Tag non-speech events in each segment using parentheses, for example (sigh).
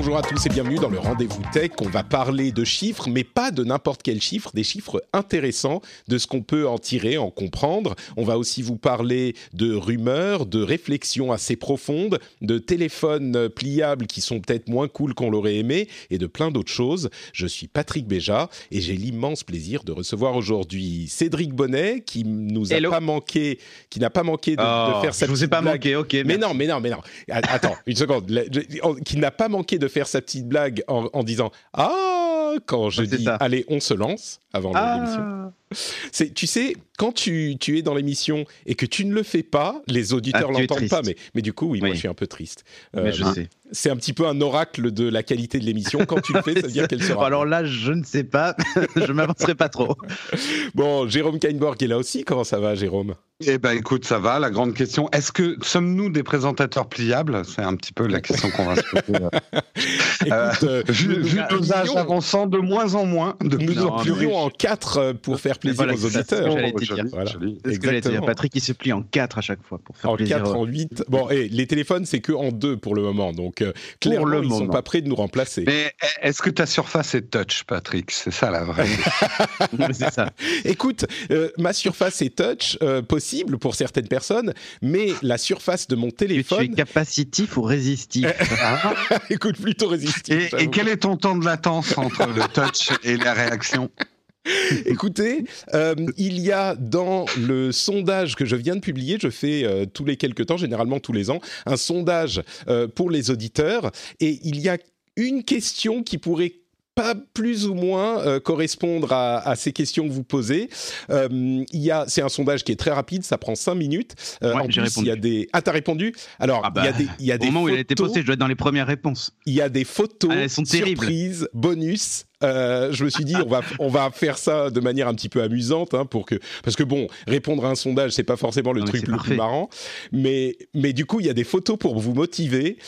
Bonjour à tous et bienvenue dans le Rendez-vous Tech. On va parler de chiffres, mais pas de n'importe quel chiffre, des chiffres intéressants, de ce qu'on peut en tirer, en comprendre. On va aussi vous parler de rumeurs, de réflexions assez profondes, de téléphones pliables qui sont peut-être moins cool qu'on l'aurait aimé, et de plein d'autres choses. Je suis Patrick Béja et j'ai l'immense plaisir de recevoir aujourd'hui Cédric Bonnet, qui nous a Hello. pas manqué, qui n'a pas manqué de, de Oh, faire sa je vous ai pas blague. manqué, ok. Mais merci. non, mais non, mais non. Attends, une seconde. Qui n'a pas manqué de faire sa petite blague en, en disant Ah quand je Ouais, dis ça. Allez, on se lance avant l'émission. C'est, tu sais, quand tu, tu es dans l'émission et que tu ne le fais pas, les auditeurs Ah, l'entendent pas. Mais, mais du coup, oui, moi, je suis un peu triste. mais Euh, je hein, sais. c'est un petit peu un oracle de la qualité de l'émission. Quand tu le fais, ça veut dire qu'elle sera. Alors là, je ne sais pas. (laughs) je m'avancerai pas trop. Bon, Jérôme Kainborg est là aussi. Comment ça va, Jérôme? Eh ben, écoute, ça va. La grande question, est-ce que sommes-nous des présentateurs pliables? C'est un petit peu la question qu'on va se poser. (laughs) Euh, Écoute, euh, vu avançant de moins en moins, de nous plus nous en plus. en quatre pour faire plaisir voilà, aux auditeurs. que j'allais te Oh, dire. joli, Voilà. C'est ce que. Patrick, il se plie en quatre à chaque fois pour faire En plaisir. 4, en 8. Bon, et les téléphones, c'est que en 2 pour le moment. Donc, euh, clairement, le ils sont moment. pas prêts de nous remplacer. Mais est-ce que ta surface est touch, Patrick? C'est ça la vraie. (laughs) (laughs) c'est ça. Écoute, euh, ma surface est touch, euh, possible pour certaines personnes, mais la surface de mon Que tu es téléphone, capacitif ou résistif Ah. (laughs) écoute, plutôt résistive. et, quel est ton temps de latence entre le touch et la réaction? (laughs) Écoutez, euh, il y a dans le sondage que je viens de publier, je fais euh, tous les quelques temps, généralement tous les ans, un sondage euh, pour les auditeurs, et il y a une question qui pourrait pas plus ou moins euh, correspondre à, à ces questions que vous posez. Euh, il y a, c'est un sondage qui est très rapide, ça prend cinq minutes. Euh, Ouais, en plus, il y a des. Ah, t'as répondu? Alors, Ah bah, il y a des, il y a Au des moment où il a été photos- posté, je dois être dans les premières réponses. il y a des photos, Ah, elles sont terribles. surprises, bonus. Euh, je me suis dit, on va, on va faire ça de manière un petit peu amusante, hein, pour que, parce que bon, répondre à un sondage, c'est pas forcément le Non, mais truc le parfait. plus marrant, mais, mais du coup, il y a des photos pour vous motiver.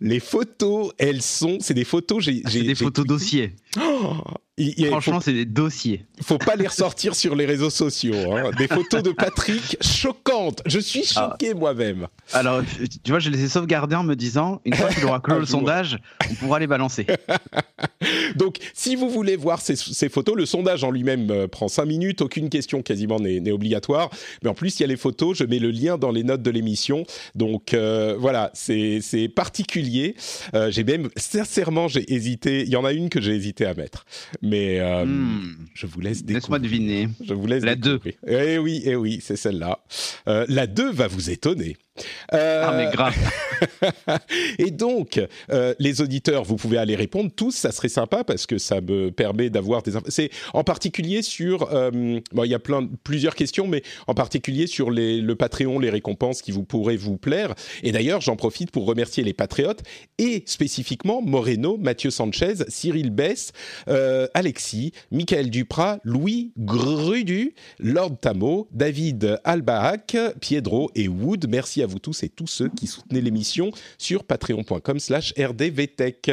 Les photos, elles sont, c'est des photos, j'ai, Ah, des photos dossiers. Oh il, il- Franchement, c'est des dossiers. faut pas les ressortir sur les réseaux sociaux. hein. Des photos de Patrick choquantes. Je suis Ah. choqué moi-même. Alors, tu vois, je les ai sauvegardés en me disant, une fois qu'il aura clos Un (laughs) le sondage, on pourra les balancer. (laughs) Donc, si vous voulez voir ces, ces photos, le sondage en lui-même euh, prend 5 minutes, aucune question quasiment n'est obligatoire. Mais en plus, il y a les photos, je mets le lien dans les notes de l'émission. Donc, euh, voilà, c'est c'est particulier. Euh, j'ai même, sincèrement, j'ai hésité. Il y en a une que j'ai hésité à mettre. Mais euh, Hmm. je vous laisse Laisse-moi découvrir. deviner. Je vous laisse La découvrir. Eh oui, eh oui, c'est celle-là. Euh, la 2 va vous étonner. Euh, Ah, mais grave. (laughs) et donc, euh, les auditeurs, vous pouvez aller répondre tous, ça serait sympa parce que ça me permet d'avoir des. C'est en particulier sur, euh, bon, il y a plein, plusieurs questions, mais en particulier sur les, le Patreon, les récompenses qui vous pourraient vous plaire. Et d'ailleurs, j'en profite pour remercier les patriotes et spécifiquement Moreno, Mathieu Sanchez, Cyril Bess, euh, Alexis, Michael Duprat, Louis Grudu, Lord Tamo, David Albahac, Piedro et Wood. Merci à vous tous et tous ceux qui soutenaient l'émission sur patreon.com slash rdvtech.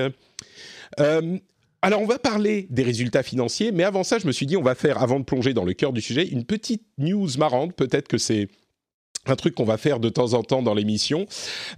Euh, alors, on va parler des résultats financiers, mais avant ça, je me suis dit, on va faire, avant de plonger dans le cœur du sujet, une petite news marrante. Peut-être que c'est un truc qu'on va faire de temps en temps dans l'émission.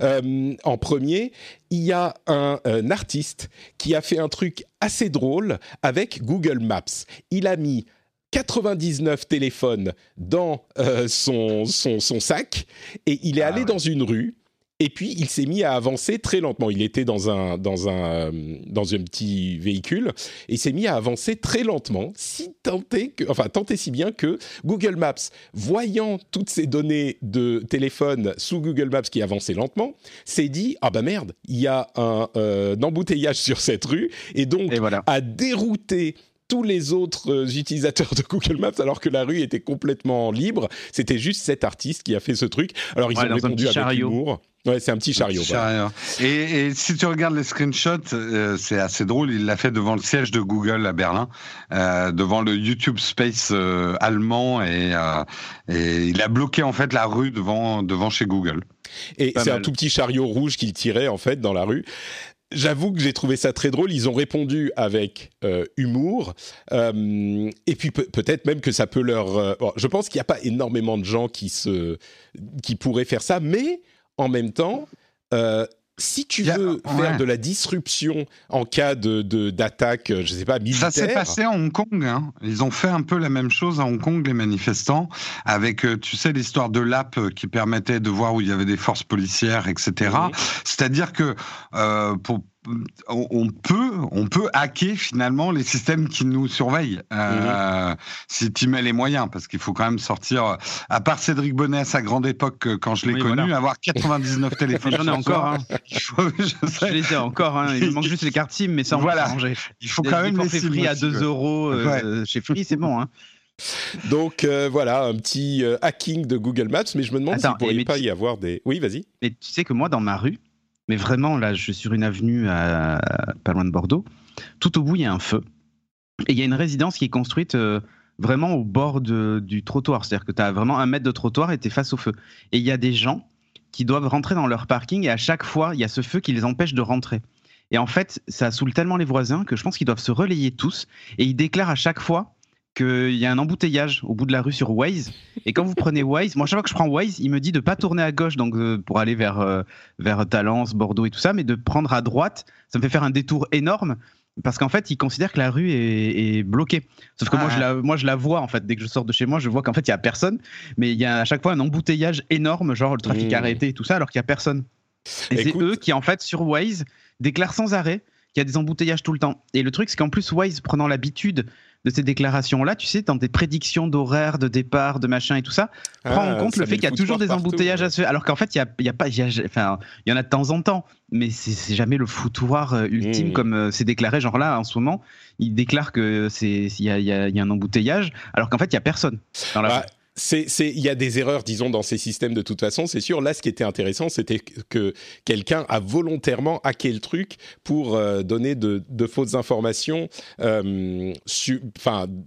Euh, en premier, il y a un, un artiste qui a fait un truc assez drôle avec Google Maps. Il a mis 99 téléphones dans euh, son, son, son sac et il est Ah allé ouais. dans une rue. Et puis il s'est mis à avancer très lentement. Il était dans un dans un euh, dans un petit véhicule et il s'est mis à avancer très lentement, si que enfin tant et si bien que Google Maps, voyant toutes ces données de téléphone sous Google Maps qui avançaient lentement, s'est dit ah bah merde, il y a un, euh, embouteillage sur cette rue et donc Et voilà. a dérouté tous les autres euh, utilisateurs de Google Maps alors que la rue était complètement libre. C'était juste cet artiste qui a fait ce truc. Alors ils Ouais, ont un répondu petit avec chariot. humour. Ouais, c'est un petit chariot. Petit voilà. chariot. Et, et si tu regardes les screenshots, euh, c'est assez drôle. Il l'a fait devant le siège de Google à Berlin, euh, devant le YouTube Space euh, allemand, et, et il a bloqué en fait la rue devant devant chez Google. Et c'est un tout petit chariot rouge qu'il tirait en fait dans la rue. J'avoue que j'ai trouvé ça très drôle. Ils ont répondu avec euh, humour. Euh, et puis peut- peut-être même que ça peut leur. euh, je pense qu'il n'y a pas énormément de gens qui se, qui pourraient faire ça, mais en même temps, si tu a- veux ouais. faire de la disruption en cas de d'attaque, euh, je sais pas militaire. Ça s'est passé à Hong Kong. Hein. Ils ont fait un peu la même chose à Hong Kong, les manifestants, avec, euh, tu sais, l'histoire de l'app euh, qui permettait de voir où il y avait des forces policières, etc. Mhm. C'est-à-dire que euh, pour on peut, on peut hacker finalement les systèmes qui nous surveillent euh, si tu mets les moyens, parce qu'il faut quand même sortir. À part Cédric Bonnet à sa grande époque, euh, quand je l'ai Oui, connu, voilà. avoir 99 téléphones. (laughs) J'en ai encore. Hein. (laughs) faut- je Je les ai encore. Hein. Il manque juste les cartes SIM, mais ça on Voilà. peut changer. il faut quand même les Free à aussi, 2 ouais. euros euh, chez Free, c'est bon. Hein. (laughs) Donc euh, voilà, un petit euh, hacking de Google Maps, mais je me demande s'il pourrait et mais pas tu- y avoir des. Oui, vas-y. Mais tu sais que moi, dans ma rue, mais vraiment, là, je suis sur une avenue à, pas loin de Bordeaux, tout au bout, il y a un feu. Et il y a une résidence qui est construite euh, vraiment au bord du trottoir. C'est-à-dire que tu as vraiment un mètre de trottoir et tu es face au feu. Et il y a des gens qui doivent rentrer dans leur parking et à chaque fois, il y a ce feu qui les empêche de rentrer. Et en fait, ça saoule tellement les voisins que je pense qu'ils doivent se relayer tous. Et ils déclarent à chaque fois qu'il y a un embouteillage au bout de la rue sur Waze. Et quand vous prenez Waze, moi, chaque fois que je prends Waze, il me dit de pas tourner à gauche donc euh, pour aller vers, euh, vers Talence, Bordeaux et tout ça, mais de prendre à droite. Ça me fait faire un détour énorme. Parce qu'en fait, il considère que la rue est, est bloquée. Sauf que moi, Ah. je la, moi, je la vois, en fait. Dès que je sors de chez moi, je vois qu'en fait, il y a personne. Mais il y a à chaque fois un embouteillage énorme, genre le trafic Mmh. arrêté et tout ça, alors qu'il y a personne. Et c'est eux qui, en fait, sur Waze, déclarent sans arrêt qu'il y a des embouteillages tout le temps. Et le truc, c'est qu'en plus, Waze, prenant l'habitude de ces déclarations-là, tu sais, dans des prédictions d'horaires, de départ, de machin et tout ça, prend Ah, en compte le fait qu'il y a toujours des embouteillages ouais. à se faire. Alors qu'en fait, il y a, y a pas, il y a- enfin, il y en a de temps en temps, mais c'est jamais le foutoir euh, ultime Mmh. comme euh, c'est déclaré. Genre là, en ce moment, il déclare que c'est il y a, y a- un embouteillage, alors qu'en fait, il y a personne dans la Bah. C'est, c'est, il y a des erreurs, disons, dans ces systèmes de toute façon, c'est sûr. Là, ce qui était intéressant, c'était que quelqu'un a volontairement hacké le truc pour euh, donner de, de fausses informations, euh, su-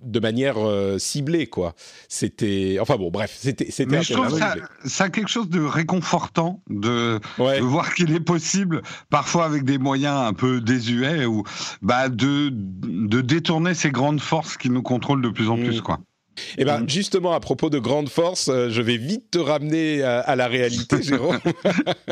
de manière euh, ciblée, quoi. C'était, enfin bon, bref, c'était, c'était. Mais je trouve ça, ça a quelque chose de réconfortant de, Ouais. de voir qu'il est possible, parfois avec des moyens un peu désuets, ou bah de, de détourner ces grandes forces qui nous contrôlent de plus en Mm. plus, quoi. Eh ben, justement, à propos de grande force, euh, je vais vite te ramener à, à la réalité, (laughs) Jérôme,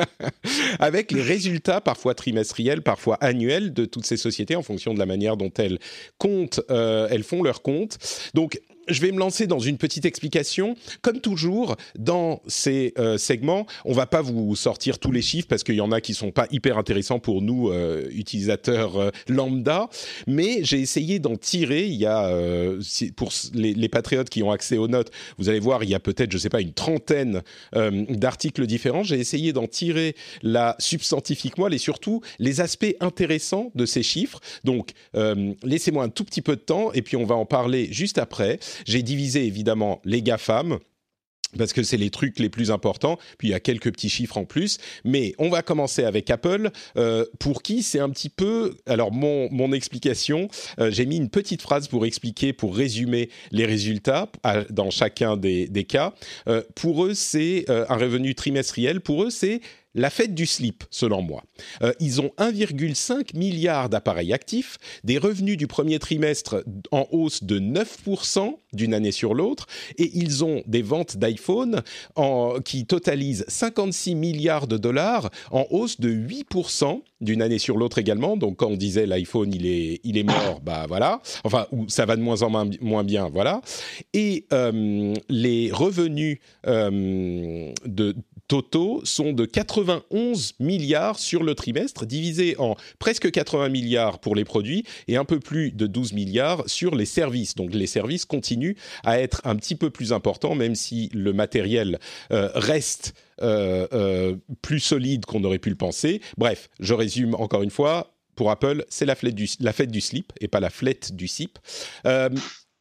(laughs) avec les résultats parfois trimestriels, parfois annuels de toutes ces sociétés en fonction de la manière dont elles comptent, euh, elles font leurs comptes. Donc, je vais me lancer dans une petite explication. Comme toujours, dans ces euh, segments, on va pas vous sortir tous les chiffres parce qu'il y en a qui sont pas hyper intéressants pour nous, euh, utilisateurs euh, lambda. Mais j'ai essayé d'en tirer. Il y a, euh, pour les, les patriotes qui ont accès aux notes, vous allez voir, il y a peut-être, je sais pas, une trentaine euh, d'articles différents. J'ai essayé d'en tirer la substantifique moelle et surtout les aspects intéressants de ces chiffres. Donc, euh, laissez-moi un tout petit peu de temps et puis on va en parler juste après. J'ai divisé évidemment les GAFAM parce que c'est les trucs les plus importants. Puis il y a quelques petits chiffres en plus. Mais on va commencer avec Apple, euh, pour qui c'est un petit peu... Alors mon, mon explication, euh, j'ai mis une petite phrase pour expliquer, pour résumer les résultats dans chacun des, des cas. Euh, pour eux, c'est un revenu trimestriel. Pour eux, c'est la fête du slip, selon moi. Euh, ils ont 1,5 milliard d'appareils actifs, des revenus du premier trimestre en hausse de 9% d'une année sur l'autre, et ils ont des ventes d'iPhone qui totalisent 56 milliards de dollars en hausse de 8% d'une année sur l'autre également. Donc quand on disait l'iPhone il est, il est mort, bah voilà. Enfin, ça va de moins en moins, moins bien, voilà. Et euh, les revenus euh, de totaux sont de 91 milliards sur le trimestre, divisé en presque 80 milliards pour les produits et un peu plus de 12 milliards sur les services. Donc les services continuent à être un petit peu plus importants, même si le matériel euh, reste euh, euh, plus solide qu'on aurait pu le penser. Bref, je résume encore une fois. Pour Apple, c'est la, la fête du slip et pas la flette du SIP.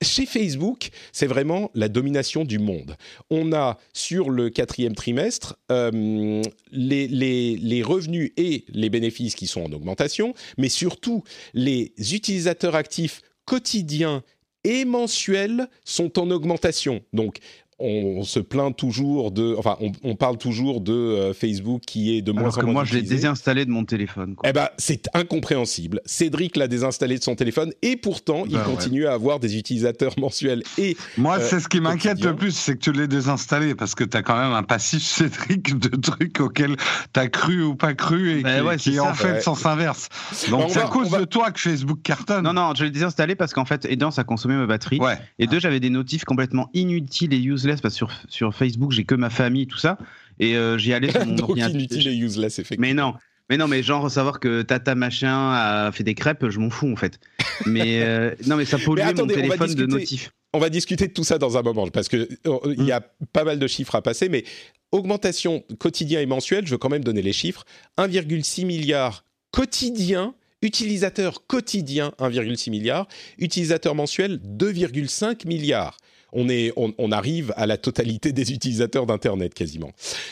Chez Facebook, c'est vraiment la domination du monde. On a sur le quatrième trimestre euh, les, les- les revenus et les bénéfices qui sont en augmentation, mais surtout les utilisateurs actifs quotidiens et mensuels sont en augmentation. Donc, on, se plaint toujours de, enfin, on, parle toujours de euh, Facebook qui est de moins en moins. Moi, je l'ai désinstallé de mon téléphone. Eh ben, c'est incompréhensible. Cédric l'a désinstallé de son téléphone et pourtant, il ben continue à avoir des utilisateurs (laughs) mensuels. Et moi, c'est ce qui m'inquiète le plus, c'est que tu l'aies désinstallé parce que tu as quand même un passif (laughs) Cédric de trucs auxquels tu as cru ou pas cru et ben qui, en fait sens inverse. Donc c'est à cause de toi que Facebook cartonne. Non, non, je l'ai désinstallé parce qu'en fait, aidant, ça consommait ma batterie. Et deux, j'avais des notifs complètement inutiles et useless parce que sur, sur Facebook, j'ai que ma famille, tout ça. Et euh, j'y allais sur (laughs) mon Donc inutile et useless, effectivement. Mais non. Mais non, mais genre savoir que Tata machin a fait des crêpes, je m'en fous en fait. Mais euh, (laughs) non, mais ça pollue mon téléphone de notifs. On va discuter de tout ça dans un moment parce que euh, il y a pas mal de chiffres à passer, mais augmentation quotidien et mensuelle, je veux quand même donner les chiffres 1,6 milliard quotidien utilisateurs quotidiens 1,6 milliard, utilisateurs mensuels 2,5 milliards on, est, on, arrive à la totalité des utilisateurs d'Internet quasiment.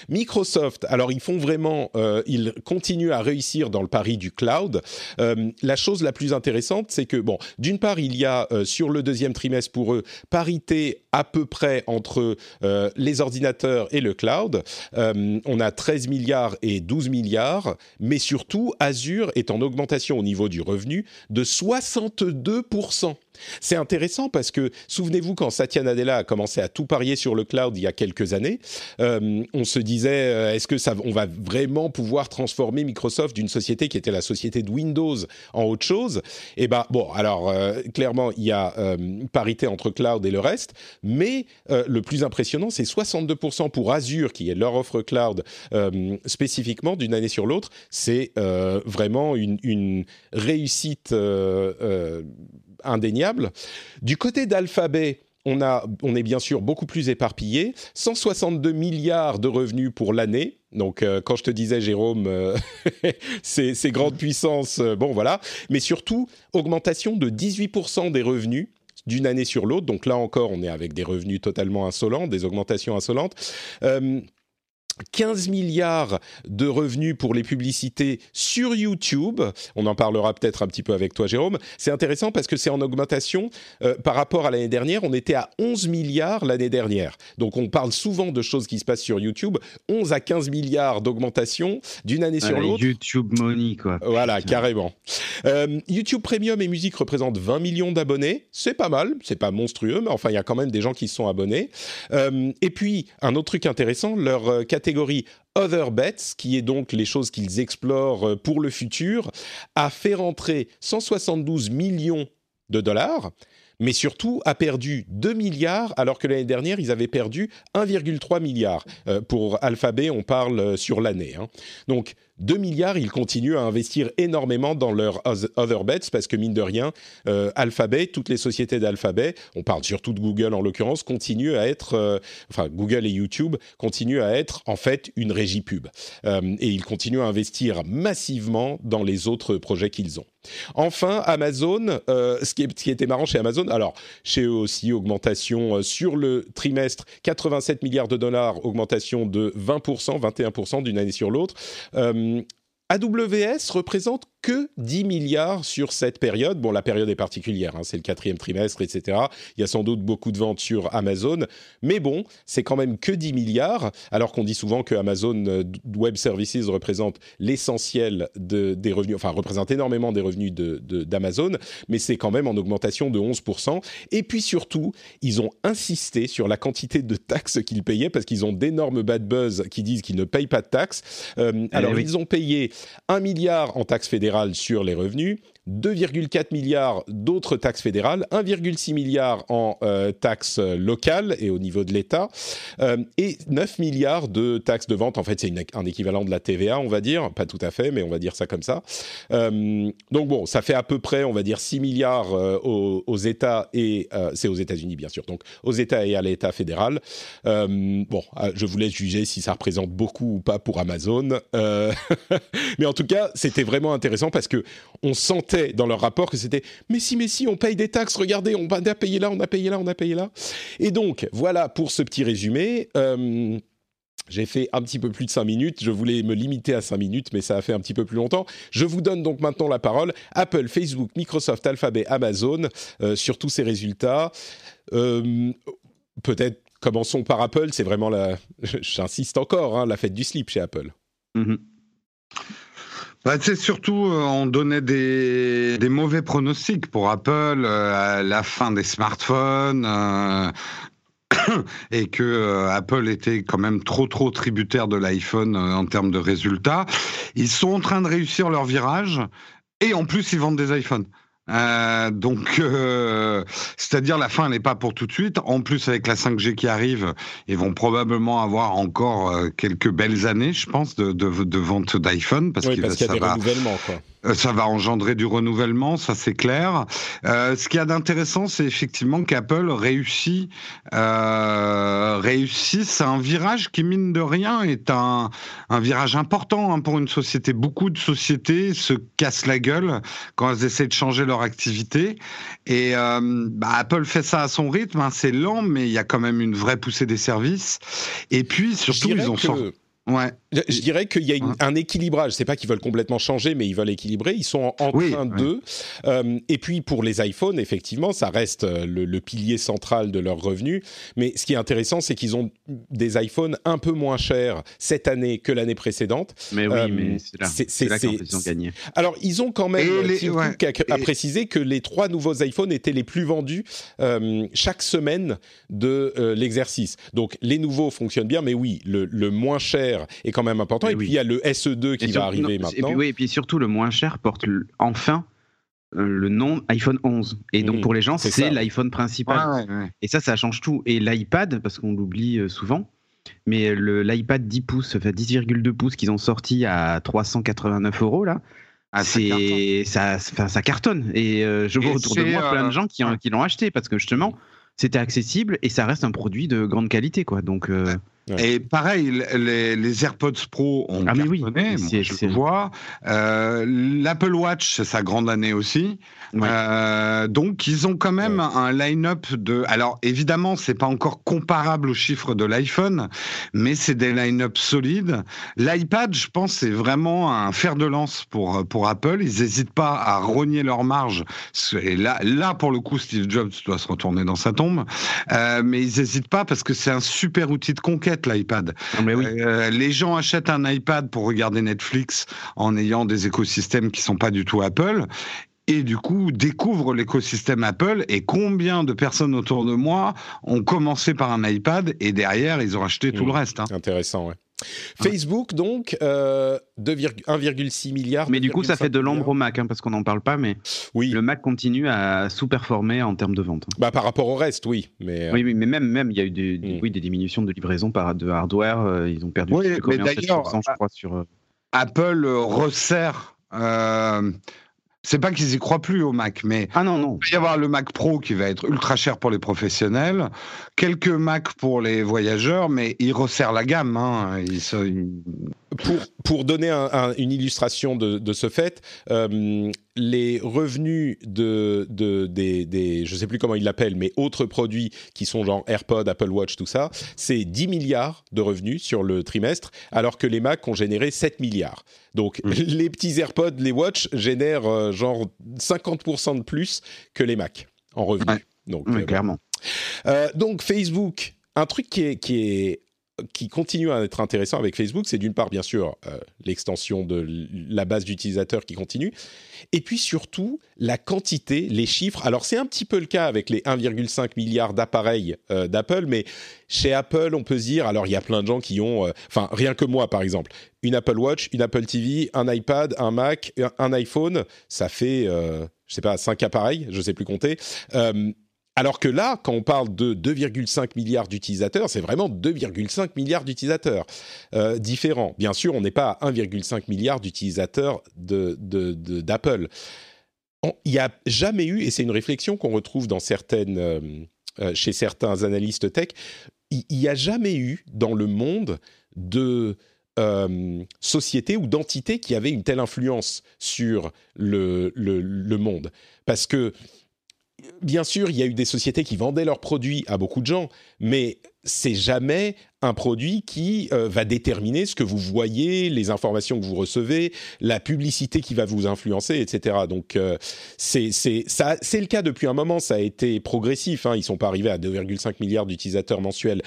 Microsoft, alors ils font vraiment, euh, ils continuent à réussir dans le pari du cloud. Euh, la chose la plus intéressante, c'est que, bon, d'une part, il y a euh, sur le deuxième trimestre pour eux parité à peu près entre les ordinateurs et le cloud. on a 13 milliards et 12 milliards, mais surtout, Azure est en augmentation au niveau du revenu de 62%. C'est intéressant parce que souvenez-vous quand Satya Nadella a commencé à tout parier sur le cloud il y a quelques années, euh, on se disait euh, est-ce que ça, on va vraiment pouvoir transformer Microsoft d'une société qui était la société de Windows en autre chose? Eh ben bon, alors euh, clairement il y a parité entre cloud et le reste, mais le plus impressionnant c'est 62% pour Azure qui est leur offre cloud spécifiquement d'une année sur l'autre. C'est vraiment une réussite indéniable. Du côté d'Alphabet, on, a, on est bien sûr beaucoup plus éparpillé. 162 milliards de revenus pour l'année. Donc, euh, quand je te disais, Jérôme, euh, (laughs) ces, grandes puissances, euh, bon voilà. Mais surtout, augmentation de 18% des revenus d'une année sur l'autre. Donc là encore, on est avec des revenus totalement insolents, des augmentations insolentes. 15 milliards de revenus pour les publicités sur YouTube. On en parlera peut-être un petit peu avec toi, Jérôme. C'est intéressant parce que c'est en augmentation euh, par rapport à l'année dernière. On était à 11 milliards l'année dernière. Donc on parle souvent de choses qui se passent sur YouTube. 11 à 15 milliards d'augmentation d'une année sur l'autre. YouTube Money, quoi. Voilà, carrément. Euh, YouTube Premium et musique représentent 20 millions d'abonnés. C'est pas mal. C'est pas monstrueux, mais enfin, il y a quand même des gens qui se sont abonnés. Euh, et puis, un autre truc intéressant, leur catégorie Other Bets, qui est donc les choses qu'ils explorent euh, pour le futur, a fait rentrer 172 millions de dollars mais surtout a perdu 2 milliards alors que l'année dernière ils avaient perdu 1,3 milliard. Euh, pour Alphabet, on parle euh, sur l'année. Hein. Donc 2 milliards, ils continuent à investir énormément dans leurs other bets parce que mine de rien, euh, Alphabet, toutes les sociétés d'Alphabet, on parle surtout de Google en l'occurrence, continuent à être, euh, enfin Google et YouTube continuent à être en fait une régie pub euh, et ils continuent à investir massivement dans les autres projets qu'ils ont. Enfin, Amazon, ce, qui ce, qui était marrant chez Amazon, alors chez eux aussi, augmentation sur le trimestre, 87 milliards de dollars, augmentation de 20%, 21% d'une année sur l'autre. AWS représente que 10 milliards sur cette période. Bon, la période est particulière, hein, c'est le quatrième trimestre, etc. Il y a sans doute beaucoup de ventes sur Amazon, mais bon, c'est quand même que 10 milliards, alors qu'on dit souvent que Amazon euh, Web Services représente l'essentiel de, des revenus, enfin représente énormément des revenus d'Amazon, de, mais c'est quand même en augmentation de 11%. Et puis surtout, ils ont insisté sur la quantité de taxes qu'ils payaient, parce qu'ils ont d'énormes bad buzz qui disent qu'ils ne payent pas de taxes. Euh, eh alors, ils ont payé 1 milliard en taxes fédérales sur les revenus 2,4 milliards d'autres taxes fédérales, 1,6 milliard en euh, taxes locales et au niveau de l'État, euh, et 9 milliards de taxes de vente. En fait, c'est un équivalent de la TVA, on va dire, pas tout à fait, mais on va dire ça comme ça. Euh, donc bon, ça fait à peu près, on va dire, 6 milliards aux, aux, États et c'est aux États-Unis bien sûr, donc aux États et à l'État fédéral. bon, je vous laisse juger si ça représente beaucoup ou pas pour Amazon, (laughs) mais en tout cas, c'était vraiment intéressant parce que on sentait dans leur rapport que c'était mais si, mais si, on paye des taxes, regardez, on a payé là, on a payé là, on a payé là. Et donc, voilà pour ce petit résumé. Euh, j'ai fait un petit peu plus de 5 minutes, je voulais me limiter à 5 minutes, mais ça a fait un petit peu plus longtemps. Je vous donne donc maintenant la parole. Apple, Facebook, Microsoft, Alphabet, Amazon, euh, sur tous ces résultats. Euh, peut-être commençons par Apple, c'est vraiment la, (laughs) j'insiste encore, hein, la fête du slip chez Apple. Mm-hmm. Bah, c'est surtout, euh, on donnait des, mauvais pronostics pour Apple, euh, la fin des smartphones, euh, (coughs) et que Apple était quand même trop trop tributaire de l'iPhone en termes de résultats. Ils sont en train de réussir leur virage, et en plus ils vendent des iPhones. Euh, donc, euh, c'est-à-dire la fin n'est pas pour tout de suite. En plus, avec la 5G qui arrive, ils vont probablement avoir encore euh, quelques belles années, je pense, de, de, de vente d'iPhone parce, oui, parce qu'il y a des renouvellements. Quoi. Euh, ça va engendrer du renouvellement, ça c'est clair. Euh, ce qu'il y a d'intéressant, c'est effectivement qu'Apple réussit, euh, réussisse un virage qui mine de rien est un, un virage important hein, pour une société. Beaucoup de sociétés se cassent la gueule quand elles essaient de changer leur activité. Et euh, bah, Apple fait ça à son rythme. Hein, c'est lent, mais il y a quand même une vraie poussée des services. Et puis surtout, ils ont sorti Ouais. Je, dirais qu'il y a un équilibrage. C'est pas qu'ils veulent complètement changer, mais ils veulent équilibrer. Ils sont en, train de. Euh, et puis pour les iPhones, effectivement, ça reste euh, le, pilier central de leurs revenus. Mais ce qui est intéressant, c'est qu'ils ont des iPhones un peu moins chers cette année que l'année précédente. Mais oui, euh, mais c'est là, qu'ils ont gagné. Alors ils ont quand même les, a, précisé que les trois nouveaux iPhones étaient les plus vendus chaque semaine de l'exercice. Donc les nouveaux fonctionnent bien, mais oui, le, le moins cher est quand même important. Et, puis il y a le SE2 qui va arriver maintenant. Et puis, oui, et puis surtout le moins cher porte enfin euh, le nom iPhone 11. Et donc mmh. pour les gens, c'est l'iPhone principal. Et ça, ça change tout. Et l'iPad, parce qu'on l'oublie euh, souvent, mais l'iPad 10 pouces, enfin 10,2 pouces qu'ils ont sorti à 389 euros là. Ah, c'est ça, ça, ça, cartonne et euh, je vois autour de moi plein de gens qui, qui l'ont acheté parce que justement c'était accessible et ça reste un produit de grande qualité quoi donc et pareil, les, les, AirPods Pro ont ah cartonné, oui, je vois. Euh, L'Apple Watch, c'est sa grande année aussi. Euh, donc, ils ont quand même un line-up de. Alors, évidemment, c'est pas encore comparable aux chiffres de l'iPhone, mais c'est des line-up solides. L'iPad, je pense, c'est vraiment un fer de lance pour pour Apple. Ils n'hésitent pas à rogner leur marge. Et là, là, pour le coup, Steve Jobs doit se retourner dans sa tombe. Euh, mais ils n'hésitent pas parce que c'est un super outil de conquête l'iPad. Ah, euh, les gens achètent un iPad pour regarder Netflix en ayant des écosystèmes qui sont pas du tout Apple et du coup découvrent l'écosystème Apple et combien de personnes autour de moi ont commencé par un iPad et derrière ils ont acheté tout le mmh. reste. Hein. Intéressant, ouais. Facebook, donc, euh, 1,6 milliard. Mais du coup, ça fait de l'ombre au Mac, hein, parce qu'on n'en parle pas, mais oui. le Mac continue à sous-performer en termes de vente. Bah, par rapport au reste, oui. Mais, euh, oui, mais même, même, il y a eu des, mm. oui, des diminutions de livraison par, de hardware. Euh, ils ont perdu oui, mais d'ailleurs, je crois, sur. Euh, Apple resserre c'est pas qu'ils y croient plus au Mac, mais ah non non. Il va y avoir le Mac Pro qui va être ultra cher pour les professionnels, quelques Mac pour les voyageurs, mais ils resserrent la gamme. Hein. Pour, pour, donner une illustration de, ce fait, euh, les revenus de, de des, des, je sais plus comment ils l'appellent, mais autres produits qui sont genre AirPod, Apple Watch, tout ça, c'est 10 milliards de revenus sur le trimestre, alors que les Mac ont généré 7 milliards. Donc mmh. (laughs) les petits AirPods, les Watch génèrent euh, genre 50% de plus que les Mac en revenus. Donc euh, clairement. Euh, donc Facebook, un truc qui est, qui est qui continue à être intéressant avec Facebook, c'est d'une part, bien sûr, euh, l'extension de la base d'utilisateurs qui continue, et puis surtout la quantité, les chiffres. Alors, c'est un petit peu le cas avec les 1,5 milliard d'appareils euh, d'Apple, mais chez Apple, on peut se dire, alors il y a plein de gens qui ont, euh, enfin, rien que moi, par exemple, une Apple Watch, une Apple TV, un iPad, un Mac, un, iPhone, ça fait, je sais pas, 5 appareils, je sais plus compter alors que là, quand on parle de 2,5 milliards d'utilisateurs, c'est vraiment 2,5 milliards d'utilisateurs euh, différents. Bien sûr, on n'est pas à 1,5 milliard d'utilisateurs d'Apple. Il n'y a jamais eu, et c'est une réflexion qu'on retrouve euh, euh, chez certains analystes tech, il n'y a jamais eu dans le monde de société ou d'entité qui avait une telle influence sur le, le monde. Parce que bien sûr, il y a eu des sociétés qui vendaient leurs produits à beaucoup de gens, mais c'est jamais un produit qui euh, va déterminer ce que vous voyez, les informations que vous recevez, la publicité qui va vous influencer, etc. Donc euh, c'est le cas depuis un moment. Ça a été progressif. Hein. Ils sont pas arrivés à 2,5 milliards d'utilisateurs mensuels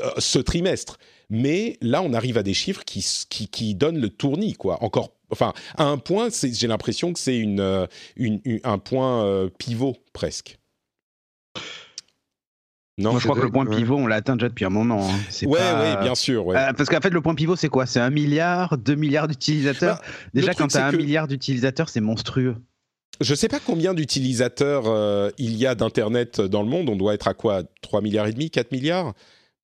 euh, ce trimestre, mais là on arrive à des chiffres qui qui, qui donnent le tournis quoi. Encore enfin à un point, j'ai l'impression que c'est une, une, un point pivot presque. Non, je crois que le point pivot, on l'a atteint déjà depuis un moment. Hein. Oui, ouais, bien sûr. Euh, parce qu'en fait, le point pivot, c'est quoi? C'est un milliard, deux milliards d'utilisateurs. Bah, déjà, quand tu as un milliard d'utilisateurs, c'est monstrueux. Je ne sais pas combien d'utilisateurs euh, il y a d'Internet dans le monde. On doit être à quoi? 3 milliards et demi, 4 milliards?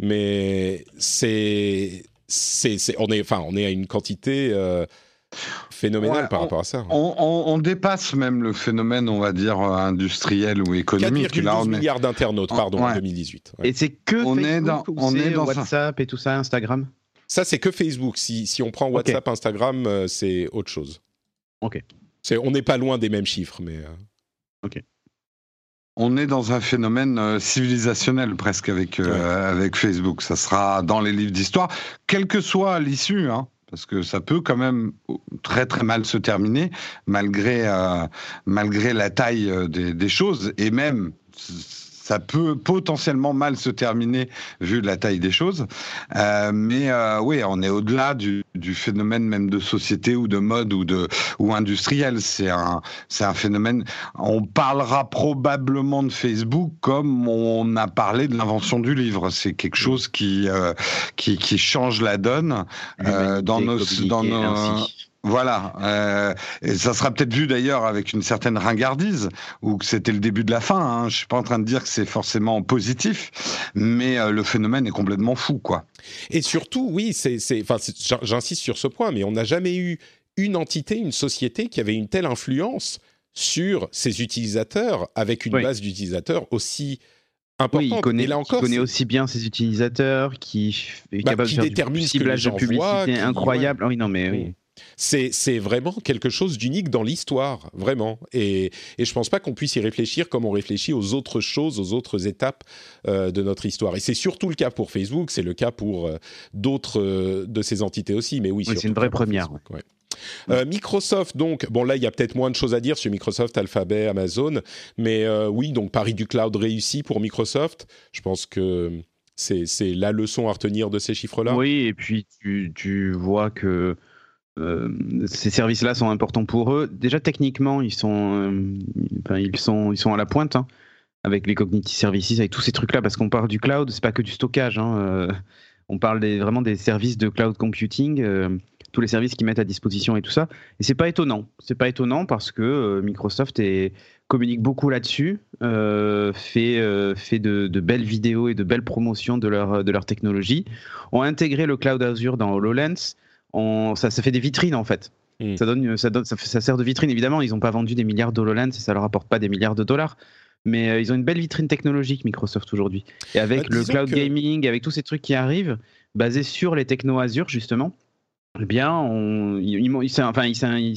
Mais c'est, c'est, on est, enfin, on est à une quantité. Euh, phénoménal par rapport à ça. On, dépasse même le phénomène, on va dire, industriel ou économique. 4,12 milliards d'internautes, pardon, en 2018. Et c'est que on Facebook est dans, on est dans WhatsApp et tout ça, Instagram? Ça, c'est que Facebook. Si, si on prend WhatsApp, Instagram, euh, c'est autre chose. Ok. on n'est pas loin des mêmes chiffres, mais... Euh, ok on est dans un phénomène euh, civilisationnel presque avec, avec Facebook. Ça sera dans les livres d'histoire, quelle que soit l'issue. Hein parce que ça peut quand même très très mal se terminer malgré euh, la taille euh, des, choses et même ça peut potentiellement mal se terminer vu la taille des choses. Euh, mais euh, oui, on est au-delà du, du, phénomène même de société ou de mode ou de ou industriel. C'est un c'est un phénomène. On parlera probablement de Facebook comme on a parlé de l'invention du livre. C'est quelque chose qui euh, qui, qui change la donne dans nos dans nos voilà, euh, et ça sera peut-être vu d'ailleurs avec une certaine ringardise, ou que c'était le début de la fin. Hein. Je suis pas en train de dire que c'est forcément positif, mais euh, le phénomène est complètement fou, quoi. Et surtout, oui, c'est, enfin, j'insiste sur ce point, mais on n'a jamais eu une entité, une société qui avait une telle influence sur ses utilisateurs, avec une base d'utilisateurs aussi importante. Oui, il connaît, là encore, connaît aussi bien ses utilisateurs, qui est bah, capable de faire du ciblage de publicité incroyable. Ah oui, non, mais oui. C'est vraiment quelque chose d'unique dans l'histoire, vraiment. Et, et je ne pense pas qu'on puisse y réfléchir comme on réfléchit aux autres choses, aux autres étapes euh, de notre histoire. Et c'est surtout le cas pour Facebook, c'est le cas pour euh, d'autres euh, de ces entités aussi. Mais oui, c'est une vraie première. Microsoft, donc, bon là, il y a peut-être moins de choses à dire sur Microsoft, Alphabet, Amazon, mais oui, donc Paris du cloud réussi pour Microsoft. Je pense que c'est la leçon à retenir de ces chiffres-là. Oui, et puis tu, tu vois que euh, ces services-là sont importants pour eux. Déjà techniquement, ils sont, euh, ils sont, ils sont à la pointe hein, avec les cognitive services, avec tous ces trucs-là, parce qu'on parle du cloud, c'est pas que du stockage. Hein, euh, on parle vraiment des services de cloud computing, tous les services qu'ils mettent à disposition et tout ça. Et c'est pas étonnant. C'est pas étonnant parce que Microsoft communique beaucoup là-dessus, fait, fait de, de, belles vidéos et de belles promotions de leur, de leur technologie, ont intégré le cloud Azure dans HoloLens ça, ça fait des vitrines en fait. Hmm. Ça, donne, ça, donne, ça, ça, sert de vitrine. Évidemment, ils n'ont pas vendu des milliards d'HoloLens et ça leur apporte pas des milliards de dollars. Mais euh, ils ont une belle vitrine technologique, Microsoft, aujourd'hui. Et avec bah, le cloud gaming, avec tous ces trucs qui arrivent, basés sur les techno Azure, justement, eh bien, on, ils, enfin, ils,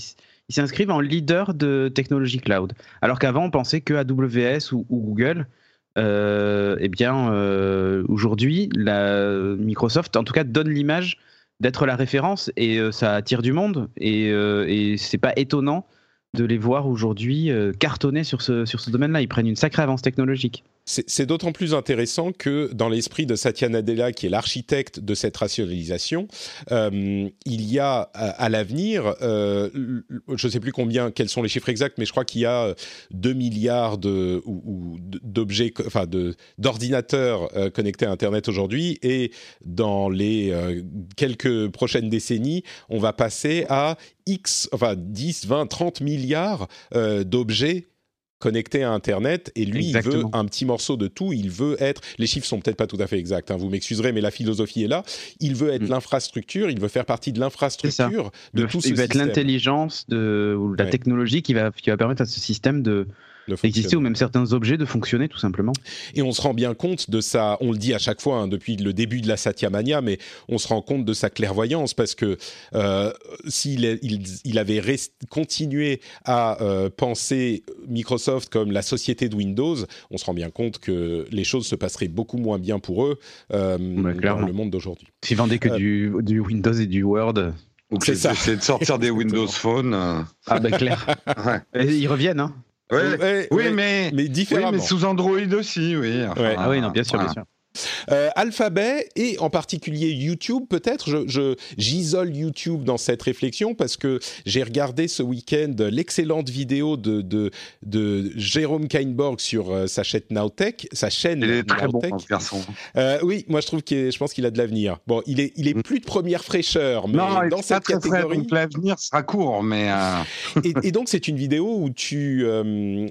s'inscrivent en leader de technologie cloud. Alors qu'avant, on pensait que AWS ou, Google, euh, eh bien, euh, aujourd'hui, Microsoft, en tout cas, donne l'image d'être la référence et euh, ça attire du monde et, euh, et c'est pas étonnant de les voir aujourd'hui euh, cartonner sur ce, sur ce domaine-là. Ils prennent une sacrée avance technologique. C'est d'autant plus intéressant que dans l'esprit de Satya Nadella, qui est l'architecte de cette rationalisation, euh, il y a à, l'avenir, euh, je ne sais plus combien, quels sont les chiffres exacts, mais je crois qu'il y a 2 milliards de, enfin d'ordinateurs connectés à Internet aujourd'hui, et dans les quelques prochaines décennies, on va passer à X, enfin 10, 20, 30 milliards d'objets connecté à Internet et lui, il veut un petit morceau de tout. Il veut être. Les chiffres sont peut-être pas tout à fait exacts. Hein, vous m'excuserez, mais la philosophie est là. Il veut être mm. l'infrastructure. Il veut faire partie de l'infrastructure de tout ce Il veut être l'intelligence de ou la technologie qui va qui va permettre à ce système de exister ou même certains objets de fonctionner tout simplement. Et on se rend bien compte de ça, on le dit à chaque fois hein, depuis le début de la Satya Mania, mais on se rend compte de sa clairvoyance parce que euh, s'il il, avait continué à euh, penser Microsoft comme la société de Windows, on se rend bien compte que les choses se passeraient beaucoup moins bien pour eux euh, dans le monde d'aujourd'hui. S'ils vendaient que du, du, Windows et du Word. C'est ça. C'est de sortir des (laughs) Windows Phone. Ah ben clair. (laughs) ils reviennent, hein oui, mais, mais différemment. mais sous Android aussi, oui. ah oui, non, bien sûr, bien sûr. Euh, Alphabet et en particulier YouTube, peut-être, je, j'isole YouTube dans cette réflexion parce que j'ai regardé ce week-end l'excellente vidéo de, de, de Jérôme Kainborg sur euh, sa chaîne Nowtech, sa chaîne il est très bon, garçon. Euh, oui, moi je trouve qu'il, je pense qu'il a de l'avenir. Bon, il est, il est mm. plus de première fraîcheur, mais non, dans cette catégorie, donc l'avenir sera court, mais. (laughs) et, et, donc c'est une vidéo où tu,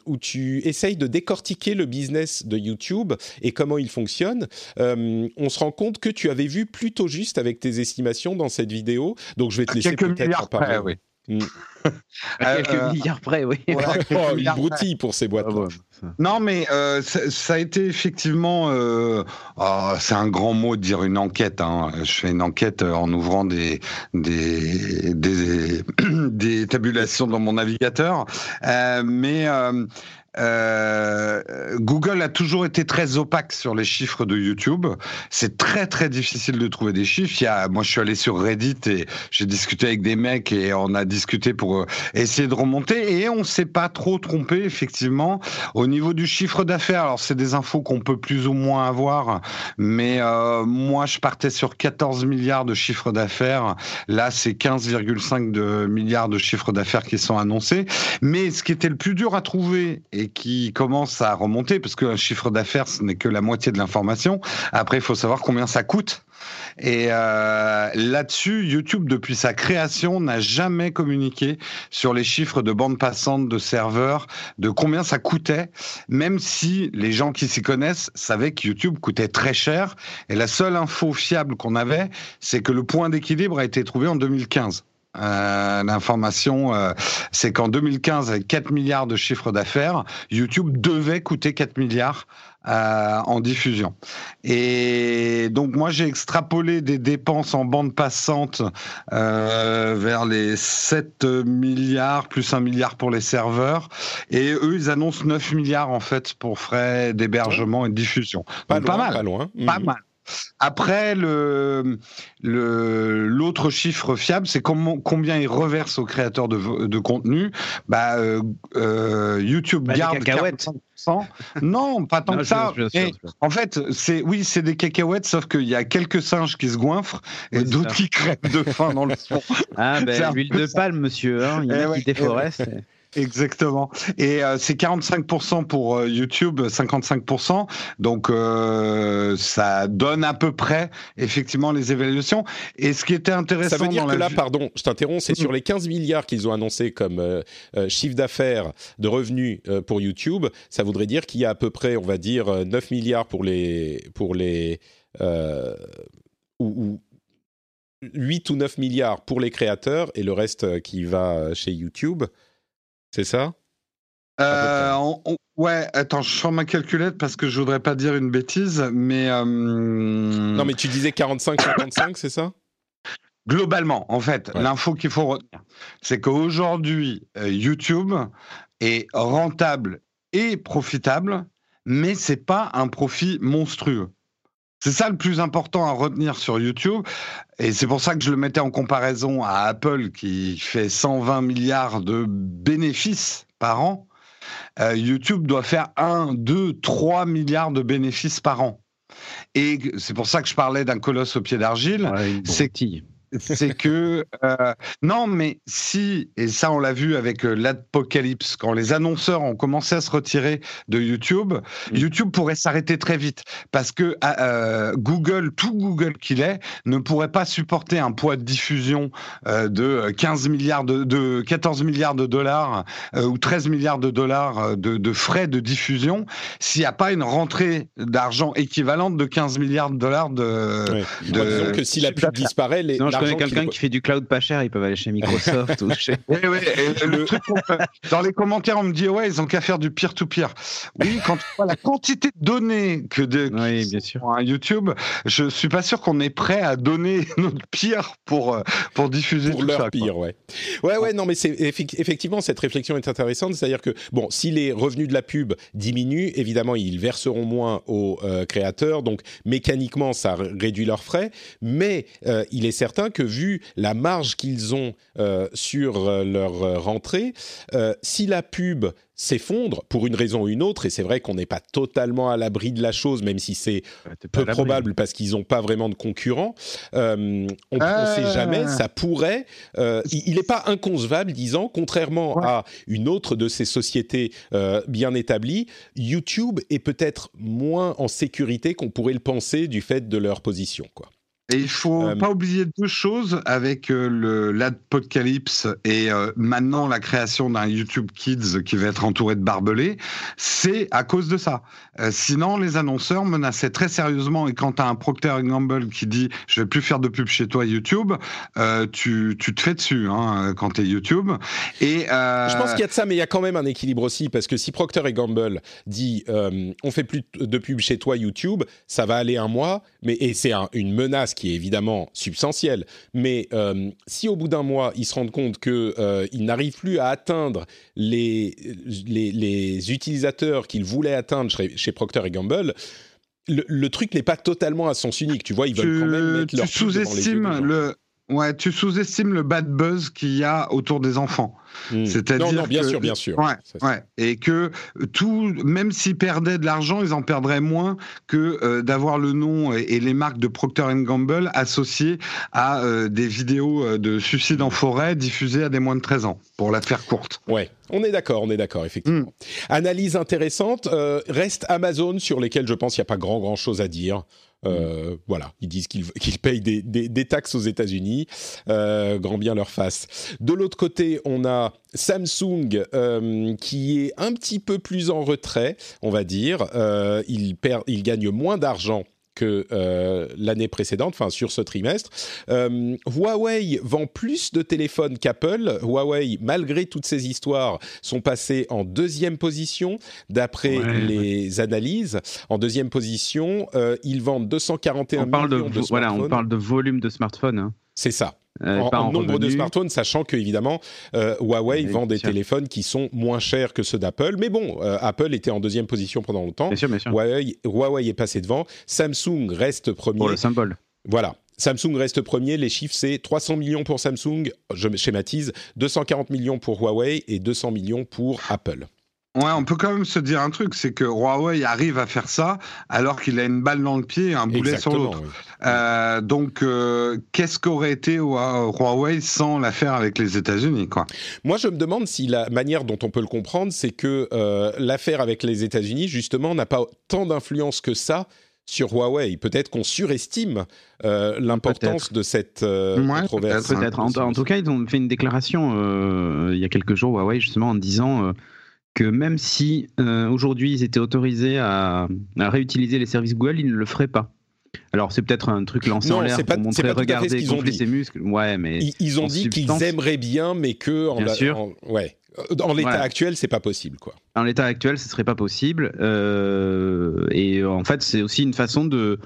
où tu essayes de décortiquer le business de YouTube et comment il fonctionne. Euh, on se rend compte que tu avais vu plutôt juste avec tes estimations dans cette vidéo. Donc je vais te laisser peut-être en parler. oui. Mm. (laughs) à quelques euh, milliards près, oui. (laughs) oh, il broutille pour ces boîtes. Ah non, mais euh, ça, a été effectivement. Oh, c'est un grand mot de dire une enquête. Hein. Je fais une enquête en ouvrant des des, des, des (clears throat) tabulations dans mon navigateur, mais euh, Google a toujours été très opaque sur les chiffres de YouTube. C'est très très difficile de trouver des chiffres. Moi, je suis allé sur Reddit et j'ai discuté avec des mecs et on a discuté pour euh, essayer de remonter et on s'est pas trop trompé effectivement au niveau du chiffre d'affaires. Alors c'est des infos qu'on peut plus ou moins avoir, mais euh, moi je partais sur 14 milliards de chiffre d'affaires. Là c'est 15,5 de milliards de chiffre d'affaires qui sont annoncés. Mais ce qui était le plus dur à trouver qui commence à remonter, parce qu'un chiffre d'affaires, ce n'est que la moitié de l'information. Après, il faut savoir combien ça coûte. Et euh, là-dessus, YouTube, depuis sa création, n'a jamais communiqué sur les chiffres de bande passante, de serveurs, de combien ça coûtait, même si les gens qui s'y connaissent savaient que YouTube coûtait très cher. Et la seule info fiable qu'on avait, c'est que le point d'équilibre a été trouvé en 2015. Euh, l'information, euh, c'est qu'en 2015, avec 4 milliards de chiffre d'affaires, YouTube devait coûter 4 milliards euh, en diffusion. Et donc moi, j'ai extrapolé des dépenses en bande passante vers les 7 milliards, plus 1 milliard pour les serveurs. Et eux, ils annoncent 9 milliards en fait pour frais d'hébergement et de diffusion. Pas, loin, mal. Pas loin. Pas mal. Après, le, l'autre chiffre fiable, c'est combien ils reversent aux créateurs de, de contenu. Bah, euh, euh, YouTube bah, garde 45%. Non, pas tant que ça. en fait, c'est oui, c'est des cacahuètes, sauf qu'il y a quelques singes qui se goinfrent et d'autres qui crèvent de faim dans le fond. Ah ben, l'huile de palme, monsieur. Hein. Il y en a qui déforestent. Exactement. Et euh, c'est 45% pour euh, YouTube, 55%. Donc euh, ça donne à peu près effectivement les évaluations. Et ce qui était intéressant... Ça veut dire que là, pardon, je t'interromps, c'est sur les 15 milliards qu'ils ont annoncé comme chiffre d'affaires de revenus pour YouTube, ça voudrait dire qu'il y a à peu près, on va dire, 9 milliards pour les... Pour les ou, ou 8 ou 9 milliards pour les créateurs et le reste qui va chez YouTube. C'est ça? Euh, Ouais, attends, je sors ma calculette parce que je voudrais pas dire une bêtise, mais. Euh, non, mais tu disais 45-55, c'est ça? Globalement, en fait, l'info qu'il faut retenir, c'est qu'aujourd'hui, euh, YouTube est rentable et profitable, mais c'est pas un profit monstrueux. C'est ça le plus important à retenir sur YouTube. Et c'est pour ça que je le mettais en comparaison à Apple qui fait 120 milliards de bénéfices par an. Euh, YouTube doit faire 1, 2, 3 milliards de bénéfices par an. Et c'est pour ça que je parlais d'un colosse au pied d'argile. c'est c'est que euh, non, mais si et ça on l'a vu avec euh, l'apocalypse quand les annonceurs ont commencé à se retirer de YouTube, mm. YouTube pourrait s'arrêter très vite parce que euh, Google, tout Google qu'il est, ne pourrait pas supporter un poids de diffusion de 15 milliards de, de 14 milliards de dollars ou 13 milliards de dollars de, de frais de diffusion s'il n'y a pas une rentrée d'argent équivalente de 15 milliards de dollars de. de que si la pub disparaît, les, connais quelqu'un qui fait du cloud pas cher, ils peuvent aller chez Microsoft (laughs) ou chez. Oui, oui. (laughs) le truc, dans les commentaires, on me dit ouais, ils ont qu'à faire du peer-to-peer. Oui, quand tu vois la quantité de données que de oui, bien sûr. un YouTube, je suis pas sûr qu'on est prêt à donner (laughs) notre pire pour euh, pour diffuser pour tout leur ça, pire, ouais. Ouais, ouais, non, mais c'est effectivement cette réflexion est intéressante, c'est-à-dire que bon, si les revenus de la pub diminuent, évidemment, ils verseront moins aux euh, créateurs, donc mécaniquement, ça réduit leurs frais, mais euh, il est certain que vu la marge qu'ils ont euh, sur euh, leur euh, rentrée, si la pub s'effondre pour une raison ou une autre, et c'est vrai qu'on n'est pas totalement à l'abri de la chose, même si c'est peu probable parce qu'ils n'ont pas vraiment de concurrents, on ne Ah. sait jamais, ça pourrait... il n'est pas inconcevable, disons, contrairement Ouais. à une autre de ces sociétés bien établies, YouTube est peut-être moins en sécurité qu'on pourrait le penser du fait de leur position. Quoi. Et il faut Euh, pas oublier deux choses avec euh, le l'adpocalypse et euh, maintenant la création d'un YouTube Kids qui va être entouré de barbelés, c'est à cause de ça. Euh, sinon, les annonceurs menaçaient très sérieusement et quand tu as un Procter Gamble qui dit je vais plus faire de pub chez toi YouTube, tu, tu te fais dessus hein, quand tu es YouTube. Et Je pense qu'il y a de ça, mais il y a quand même un équilibre aussi, parce que si Procter Gamble dit on fait plus de pub chez toi YouTube, ça va aller un mois, mais et c'est un- une menace qui est évidemment substantielle. Mais euh, si au bout d'un mois ils se rendent compte que euh, n'arrivent plus à atteindre les les, les utilisateurs qu'ils voulaient atteindre chez, chez Procter et Gamble. Le, le truc n'est pas totalement à sens unique, tu vois, ils veulent quand même mettre tu, leur sous-estimes le Ouais, tu sous-estimes le bad buzz qu'il y a autour des enfants. Hmm. C'est-à-dire non, non, bien que- sûr, bien sûr. Ouais, Ça, ouais. Et que tout, même s'ils perdaient de l'argent, ils en perdraient moins que euh, d'avoir le nom et, et les marques de Procter Gamble associées à euh, des vidéos euh, de suicide en forêt diffusées à des moins de 13 ans, pour la faire courte. Ouais, on est d'accord, on est d'accord, effectivement. Mm. Analyse intéressante. euh, reste Amazon, sur lesquels je pense qu'il n'y a pas grand, grand chose à dire. Euh, Voilà, ils disent qu'ils (laughs) qu'ils payent des, des- des taxes aux États-Unis, euh, grand bien leur face. De l'autre côté, on a Samsung euh, qui est un petit peu plus en retrait, on va dire. Euh, il, perd, il gagne moins d'argent que euh, l'année précédente, enfin sur ce trimestre. Euh, Huawei vend plus de téléphones qu'Apple. Huawei, malgré toutes ces histoires, sont passés en deuxième position d'après Ouais, les analyses. En deuxième position, euh, ils vendent 241 On parle de, millions de, vo- voilà, on parle de volume de smartphones. hein. C'est ça. Euh, en, pas en en nombre de smartphones, sachant que évidemment euh, Huawei vend des sûr. téléphones qui sont moins chers que ceux d'Apple. Mais bon, euh, Apple était en deuxième position pendant longtemps. Bien sûr, bien sûr. Huawei, Huawei est passé devant. Samsung reste premier. Pour le symbole. Voilà. Samsung reste premier. Les chiffres, c'est 300 millions pour Samsung, je schématise, 240 millions pour Huawei et 200 millions pour Apple. Ouais, on peut quand même se dire un truc, c'est que Huawei arrive à faire ça alors qu'il a une balle dans le pied et un boulet sur l'autre. oui. Euh, donc, euh, qu'est-ce qu'aurait été Hua- Huawei sans l'affaire avec les États-Unis, quoi? Moi, je me demande si la manière dont on peut le comprendre, c'est que euh, l'affaire avec les États-Unis, justement, n'a pas tant d'influence que ça sur Huawei. Peut-être qu'on surestime euh, l'importance de cette euh, Ouais, controverse. peut-être. Peut-être. En, en tout cas, ils ont fait une déclaration euh, il y a quelques jours, Huawei, justement, en disant euh, que même si euh, aujourd'hui ils étaient autorisés à, à réutiliser les services Google, ils ne le feraient pas. Alors c'est peut-être un truc lancé Non, en l'air pas- pour c'est montrer, pas ont gonfler ses muscles. Ouais, mais Ils, ils ont dit substance- qu'ils aimeraient bien, mais que en, Bien la- sûr. en- ouais. En l'état Voilà. actuel, c'est pas possible, quoi. en l'état actuel, ce serait pas possible. Euh, et en fait, c'est aussi une façon de,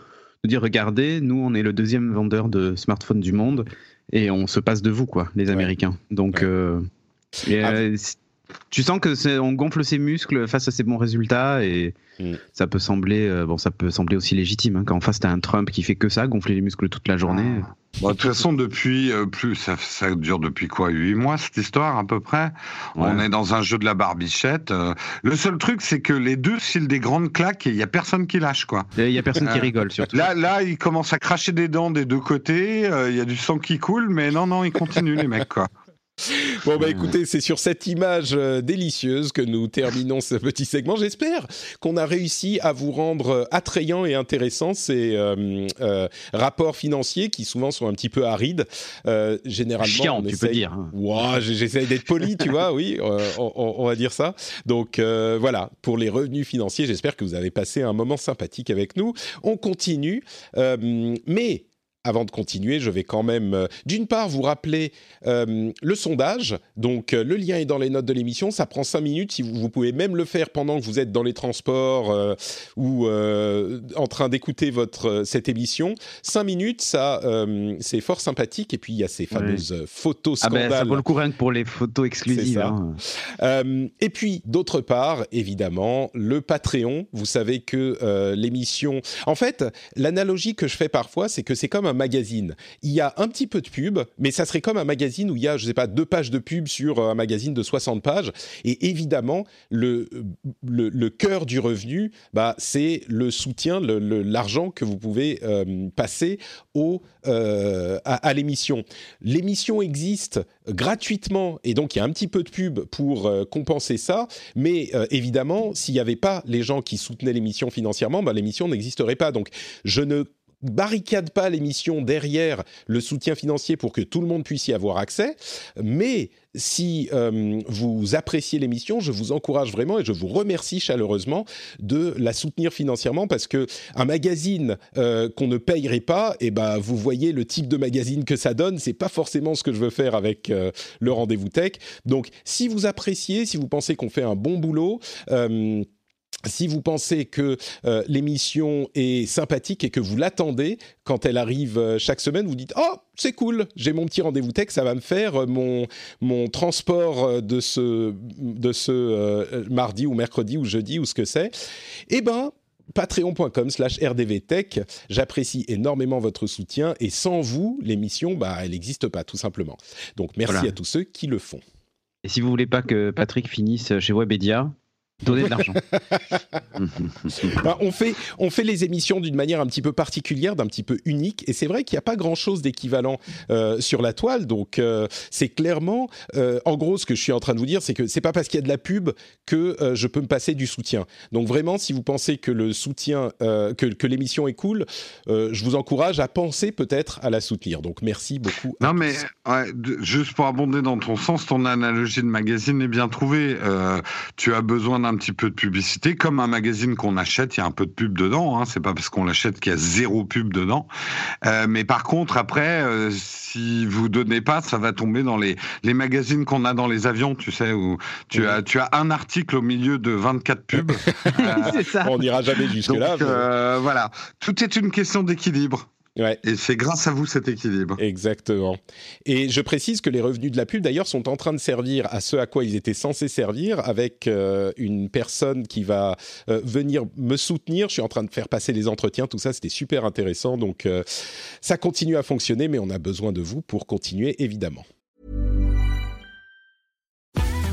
de dire regardez, nous, on est le deuxième vendeur de smartphones du monde et on se passe de vous, quoi, les Ouais. Américains. Donc, Ouais. euh, et, Ah. euh, tu sens que c'est, on gonfle ses muscles face à ces bons résultats et Mm. ça peut sembler, euh, bon, ça peut sembler aussi légitime hein, quand en face t'as un Trump qui fait que ça, gonfler les muscles toute la journée. Bon, de toute façon, depuis euh, plus, ça, ça dure depuis quoi, huit mois cette histoire à peu près? On est dans un jeu de la barbichette. Euh, le seul truc, c'est que les deux filent des grandes claques et il y a personne qui lâche quoi. Il y a personne qui rigole surtout. Là, là, ils commencent à cracher des dents des deux côtés. Il y a du sang qui coule, mais non, non, ils continuent les mecs quoi. Bon, bah Ouais. écoutez, c'est sur cette image euh, délicieuse que nous terminons ce petit segment. J'espère qu'on a réussi à vous rendre euh, attrayant et intéressant ces euh, euh, rapports financiers qui souvent sont un petit peu arides. Généralement, Chiant, on tu peux essaye- dire. hein. J- j'essaye d'être poli, tu vois, oui, on, va dire ça. Donc voilà, pour les revenus financiers, j'espère que vous avez passé un moment sympathique avec nous. On continue, mais avant de continuer, je vais quand même, euh, d'une part, vous rappeler euh, le sondage. Donc, euh, le lien est dans les notes de l'émission. Ça prend cinq minutes. Si vous, vous, pouvez même le faire pendant que vous êtes dans les transports ou en train d'écouter votre cette émission. Cinq minutes, ça, c'est fort sympathique. Et puis, il y a ces fameuses photos scandales. Ah ben, ça vaut le coup rien que pour les photos exclusives. Hein. et puis, d'autre part, évidemment, le Patreon. Vous savez que l'émission... En fait, l'analogie que je fais parfois, c'est que c'est comme un magazine. Il y a un petit peu de pub, mais ça serait comme un magazine où il y a, je sais pas, deux pages de pub sur un magazine de 60 pages. Et évidemment, le, le, cœur du revenu, bah, c'est le soutien, l'argent que vous pouvez euh, passer au, euh, à, l'émission. L'émission existe gratuitement et donc il y a un petit peu de pub pour euh, compenser ça. Mais évidemment, s'il n'y avait pas les gens qui soutenaient l'émission financièrement, bah, l'émission n'existerait pas. Donc je ne barricade pas l'émission derrière le soutien financier pour que tout le monde puisse y avoir accès, mais si euh, vous appréciez l'émission, je vous encourage vraiment et je vous remercie chaleureusement de la soutenir financièrement parce que un magazine euh, qu'on ne payerait pas, et eh ben vous voyez le type de magazine que ça donne, c'est pas forcément ce que je veux faire avec euh, le rendez-vous tech. Donc si vous appréciez, si vous pensez qu'on fait un bon boulot, si vous pensez que euh, l'émission est sympathique et que vous l'attendez quand elle arrive euh, chaque semaine, vous dites oh c'est cool, j'ai mon petit rendez-vous tech, ça va me faire euh, mon mon transport de ce de ce mardi ou mercredi ou jeudi ou ce que c'est. Eh ben patreon.com slash rdvtech. J'apprécie énormément votre soutien et sans vous, l'émission, bah, elle n'existe pas tout simplement. Donc merci à tous ceux qui le font. Et si vous voulez pas que Patrick finisse chez Webedia, Donner de l'argent. (laughs) Bah, on, fait, on fait les émissions d'une manière un petit peu particulière, d'un petit peu unique. Et c'est vrai qu'il n'y a pas grand-chose d'équivalent euh, sur la toile. Donc, euh, c'est clairement, euh, en gros, ce que je suis en train de vous dire, c'est que c'est pas parce qu'il y a de la pub que je peux me passer du soutien. Donc, vraiment, si vous pensez que le soutien, que, que l'émission est cool, je vous encourage à penser peut-être à la soutenir. Donc, merci beaucoup. Non, mais juste pour abonder dans ton sens, ton analogie de magazine est bien trouvée. tu as besoin un petit peu de publicité, comme un magazine qu'on achète, il y a un peu de pub dedans. Hein, c'est pas parce qu'on l'achète qu'il y a zéro pub dedans. Euh, mais par contre, après, euh, si vous donnez pas, ça va tomber dans les les magazines qu'on a dans les avions, tu sais, où tu as tu as un article au milieu de 24 pubs. (laughs) euh, ça. On n'ira jamais jusque là. Euh, voilà, tout est une question d'équilibre. Et c'est grâce à vous cet équilibre. Exactement. Et je précise que les revenus de la pub, d'ailleurs, sont en train de servir à ce à quoi ils étaient censés servir, avec euh, une personne qui va euh, venir me soutenir. Je suis en train de faire passer les entretiens, tout ça, c'était super intéressant. Donc, euh, ça continue à fonctionner, mais on a besoin de vous pour continuer, évidemment.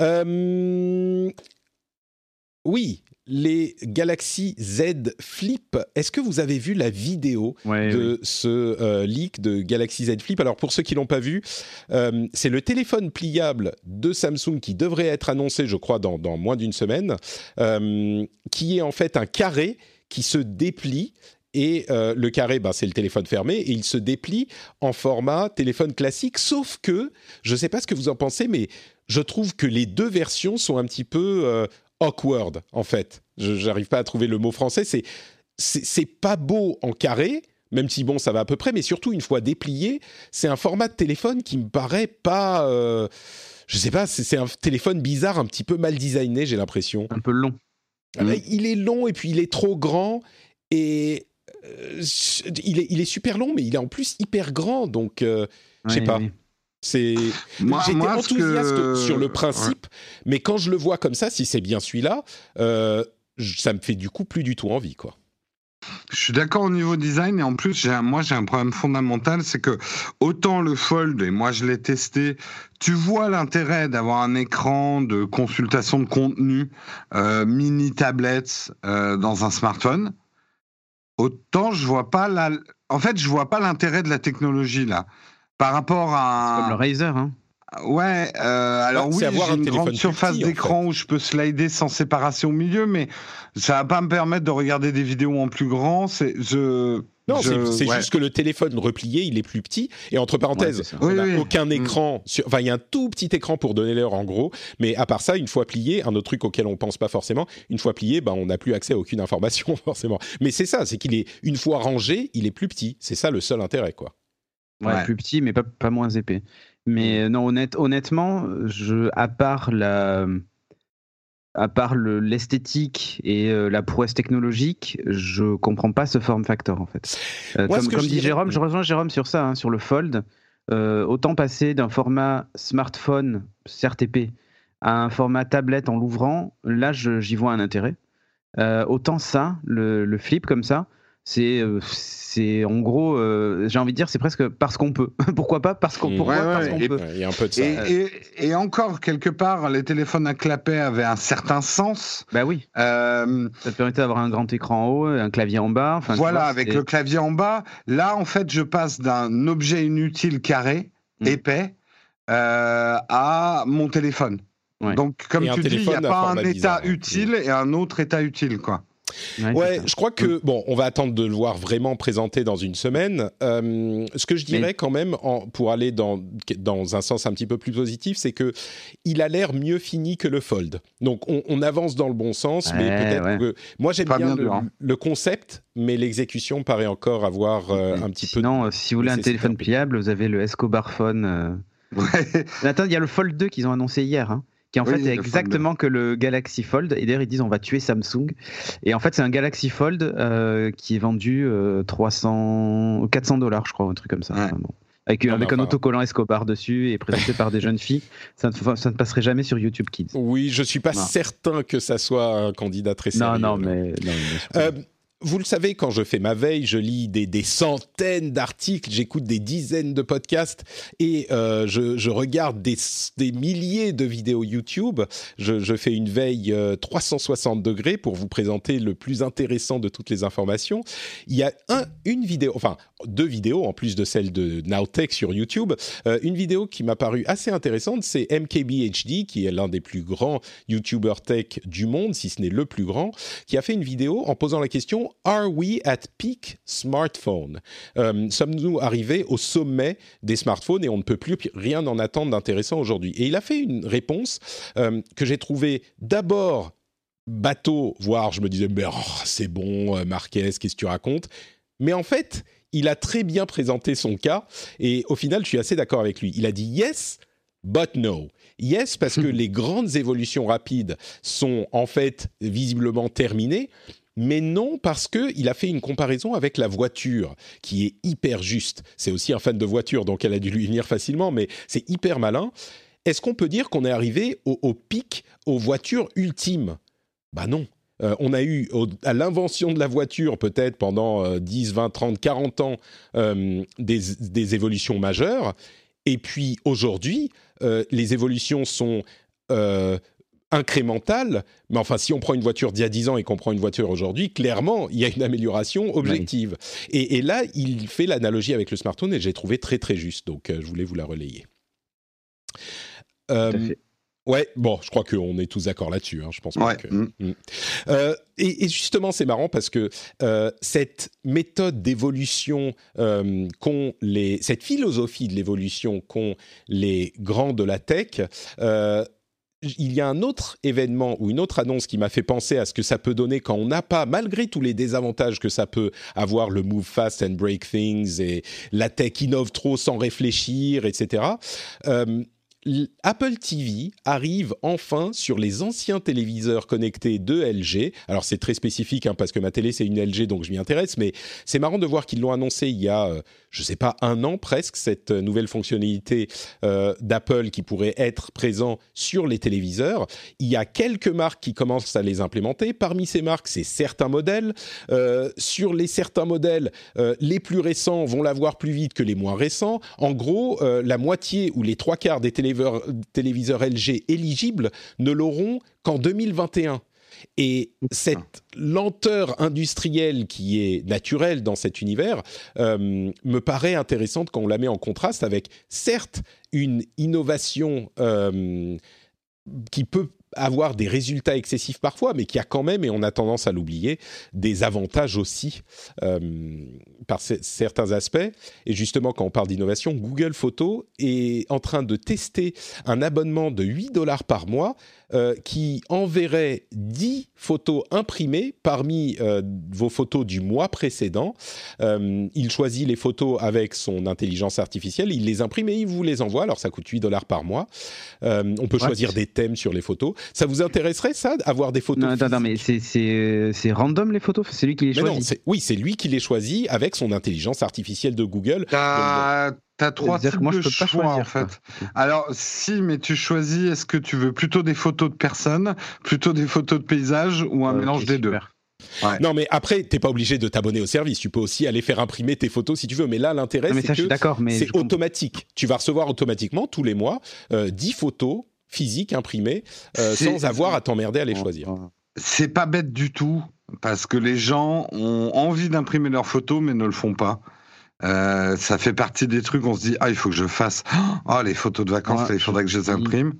Euh, oui, les Galaxy Z Flip. Est-ce que vous avez vu la vidéo de ce euh, leak de Galaxy Z Flip? Alors pour ceux qui l'ont pas vu, euh, c'est le téléphone pliable de Samsung qui devrait être annoncé, je crois, dans, moins d'une semaine, qui est en fait un carré qui se déplie et le carré, ben, c'est le téléphone fermé, et il se déplie en format téléphone classique, sauf que, je ne sais pas ce que vous en pensez, mais je trouve que les deux versions sont un petit peu euh, awkward, en fait. Je n'arrive pas à trouver le mot français. C'est, c'est, pas beau en carré, même si bon, ça va à peu près, mais surtout une fois déplié, c'est un format de téléphone qui me paraît pas. Euh, je sais pas, c'est, un téléphone bizarre, un petit peu mal designé, j'ai l'impression. Un peu long. Ah bah, il est long et puis il est trop grand et euh, il, est, il est super long, mais il est en plus hyper grand, donc je sais pas. C'est (laughs) j'étais enthousiaste sur le principe, mais quand je le vois comme ça, si c'est bien celui-là, euh, ça me fait du coup plus du tout envie, quoi. Je suis d'accord au niveau design et en plus, moi j'ai un problème fondamental, c'est que autant le Fold, et moi je l'ai testé, tu vois l'intérêt d'avoir un écran de consultation de contenu, euh, mini tablette euh, dans un smartphone. autant je vois pas la. En fait, je vois pas l'intérêt de la technologie là. Par rapport à. Comme le Razer, hein. Ouais, euh, alors Bah, oui, j'ai un une grande surface en d'écran où je peux slider sans séparation au milieu, mais ça va pas me permettre de regarder des vidéos en plus grand. C'est je. Non, je- c'est ouais. juste que le téléphone replié, il est plus petit. Et entre parenthèses, Ouais, on Oui, n'a oui. aucun Mm. écran. Sur... Enfin, il y a un tout petit écran pour donner l'heure en gros. Mais à part ça, une fois plié, un autre truc auquel on pense pas forcément, une fois plié, ben, on n'a plus accès à aucune information (laughs) forcément. Mais c'est ça, c'est qu'il est une fois rangé, il est plus petit. C'est ça le seul intérêt, quoi. Ouais, Ouais. plus petit, mais pas, pas moins épais. Mais non, honnête, honnêtement, je, à part la, à part le- l'esthétique et euh, la prouesse technologique, je comprends pas ce form factor en fait. Euh, Moi, comme dit dirais- Jérôme, je rejoins Jérôme sur ça, hein, sur le fold. Euh, autant passer d'un format smartphone, certes épais, à un format tablette en l'ouvrant, là je- j'y vois un intérêt. Autant ça, le, le flip comme ça, c'est euh, c'est en gros, euh, j'ai envie de dire, c'est presque parce qu'on peut. (laughs) Pourquoi pas Parce qu'on pourquoi Ouais, ouais, Parce ouais. qu'on Et- peut. Il y a un peu de ça. Et, et, et encore quelque part, les téléphones à clapet avaient un certain sens. Bah oui, Euh, ça te permettait d'avoir un grand écran en haut, un clavier en bas. Enfin, voilà, vois, avec le clavier en bas. Là, en fait, je passe d'un objet inutile carré, Mm. épais, euh, à mon téléphone. Ouais. Donc, comme Et tu dis, il n'y a pas un état bizarre, utile et un autre état utile, quoi. Ouais, je crois que bon, on va attendre de le voir vraiment présenté dans une semaine. Euh, ce que je dirais Mais- quand même, en, pour aller dans dans un sens un petit peu plus positif, c'est que il a l'air mieux fini que le Fold. Donc on, on avance dans le bon sens, mais peut-être ouais. que moi j'aime bien, bien le, concept, mais l'exécution paraît encore avoir euh, un petit peu. Sinon, euh, si vous voulez un téléphone pliable, vous avez le Escobar Phone. euh. Attends, il y a le Fold 2 qu'ils ont annoncé hier. hein, Qui en Oui, fait est Fold exactement que le Galaxy Fold. Et d'ailleurs, ils disent on va tuer Samsung. Et en fait, c'est un Galaxy Fold euh, qui est vendu euh, 300, 400 dollars, je crois, un truc comme ça. Ouais. Enfin, bon. Avec, Non, mais avec un autocollant Escobar dessus et présenté par des jeunes filles. Ça ne, ça ne passerait jamais sur YouTube Kids. Oui, je suis pas Non. certain que ça soit un candidat très sérieux. Non, non, mais. non. Euh, vous le savez, quand je fais ma veille, je lis des, des centaines d'articles, j'écoute des dizaines de podcasts et euh, je, je regarde des, des milliers de vidéos YouTube. Je, je fais une veille euh, 360 degrés pour vous présenter le plus intéressant de toutes les informations. Il y a un, une vidéo, enfin deux vidéos en plus de celle de Nowtech sur YouTube. Euh, une vidéo qui m'a paru assez intéressante, c'est MKBHD, qui est l'un des plus grands YouTubers tech du monde, si ce n'est le plus grand, qui a fait une vidéo en posant la question Are we at peak smartphone? Euh, Sommes-nous arrivés au sommet des smartphones et on ne peut plus rien en attendre d'intéressant aujourd'hui? Et il a fait une réponse euh, que j'ai trouvée d'abord bateau, voire je me disais, mais oh, c'est bon, euh, Marquez, qu'est-ce que tu racontes? Mais en fait, il a très bien présenté son cas et au final, je suis assez d'accord avec lui. Il a dit yes, but no. Yes, parce que (laughs) les grandes évolutions rapides sont en fait visiblement terminées. Mais non, parce qu'il a fait une comparaison avec la voiture, qui est hyper juste. C'est aussi un fan de voiture, donc elle a dû lui venir facilement, mais c'est hyper malin. Est-ce qu'on peut dire qu'on est arrivé au, pic, aux voitures ultimes? Bah non. Euh, on a eu à l'invention de la voiture, peut-être pendant euh, 10, 20, 30, 40 ans, euh, des, des évolutions majeures. Et puis aujourd'hui, euh, les évolutions sont incrémentales. Mais enfin, si on prend une voiture d'il y a 10 ans et qu'on prend une voiture aujourd'hui, clairement, il y a une amélioration objective. Et, et là, il fait l'analogie avec le smartphone et j'ai trouvé très très juste. Donc, euh, je voulais vous la relayer. Euh, Tout à fait. Ouais, bon, je crois qu'on est tous d'accord là-dessus. hein, je pense pas Ouais. que. Mm. Mm. Euh, et, et justement, c'est marrant parce que euh, cette méthode d'évolution euh, qu'ont les, cette philosophie de l'évolution qu'ont les grands de la tech. Il y a un autre événement ou une autre annonce qui m'a fait penser à ce que ça peut donner quand on n'a pas, malgré tous les désavantages que ça peut avoir, le move fast and break things et la tech innove trop sans réfléchir, etc. Apple TV arrive enfin sur les anciens téléviseurs connectés de LG. Alors c'est très spécifique hein, parce que ma télé c'est une LG donc je m'y intéresse, mais c'est marrant de voir qu'ils l'ont annoncé il y a, euh, je sais pas, un an presque cette euh, nouvelle fonctionnalité euh, d'Apple qui pourrait être présent sur les téléviseurs. Il y a quelques marques qui commencent à les implémenter. Parmi ces marques, c'est certains modèles. Euh, sur les certains modèles, les plus récents vont l'avoir plus vite que les moins récents. En gros, la moitié ou les trois quarts des téléviseurs, téléviseurs LG éligibles ne l'auront qu'en 2021. Et cette lenteur industrielle qui est naturelle dans cet univers euh, me paraît intéressante quand on la met en contraste avec, certes, une innovation euh, qui peut avoir des résultats excessifs parfois, mais qui a quand même, et on a tendance à l'oublier, des avantages aussi euh, par certains aspects. Et justement, quand on parle d'innovation, Google Photos est en train de tester un abonnement de 8 dollars par mois euh, qui enverrait 10 photos imprimées parmi euh, vos photos du mois précédent. Euh, il choisit les photos avec son intelligence artificielle, il les imprime et il vous les envoie. Alors ça coûte 8 dollars par mois. Euh, on peut What choisir des thèmes sur les photos. Ça vous intéresserait ça, avoir des photos Non, attends, attends, mais c'est- c'est c'est random les photos? C'est lui qui les Mais non, choisit? oui, c'est lui qui les choisit avec son intelligence artificielle de Google. T'as as trois C'est-à-dire types que moi, je pas choix choisir, en fait. Alors si, mais tu choisis, est-ce que tu veux plutôt des photos de personnes, plutôt des photos de paysages ou un mélange des deux. Non, mais après, t'es pas obligé de t'abonner au service. Tu peux aussi aller faire imprimer tes photos si tu veux. Mais là, l'intérêt, c'est que c'est automatique. Tu vas recevoir automatiquement tous les mois euh, 10 photos physiques imprimées euh, sans avoir à t'emmerder à les choisir. C'est pas bête du tout, parce que les gens ont envie d'imprimer leurs photos, mais ne le font pas. Euh, ça fait partie des trucs, on se dit, ah, il faut que je fasse. Oh, les photos de vacances, Ouais, il faudrait que je les imprime.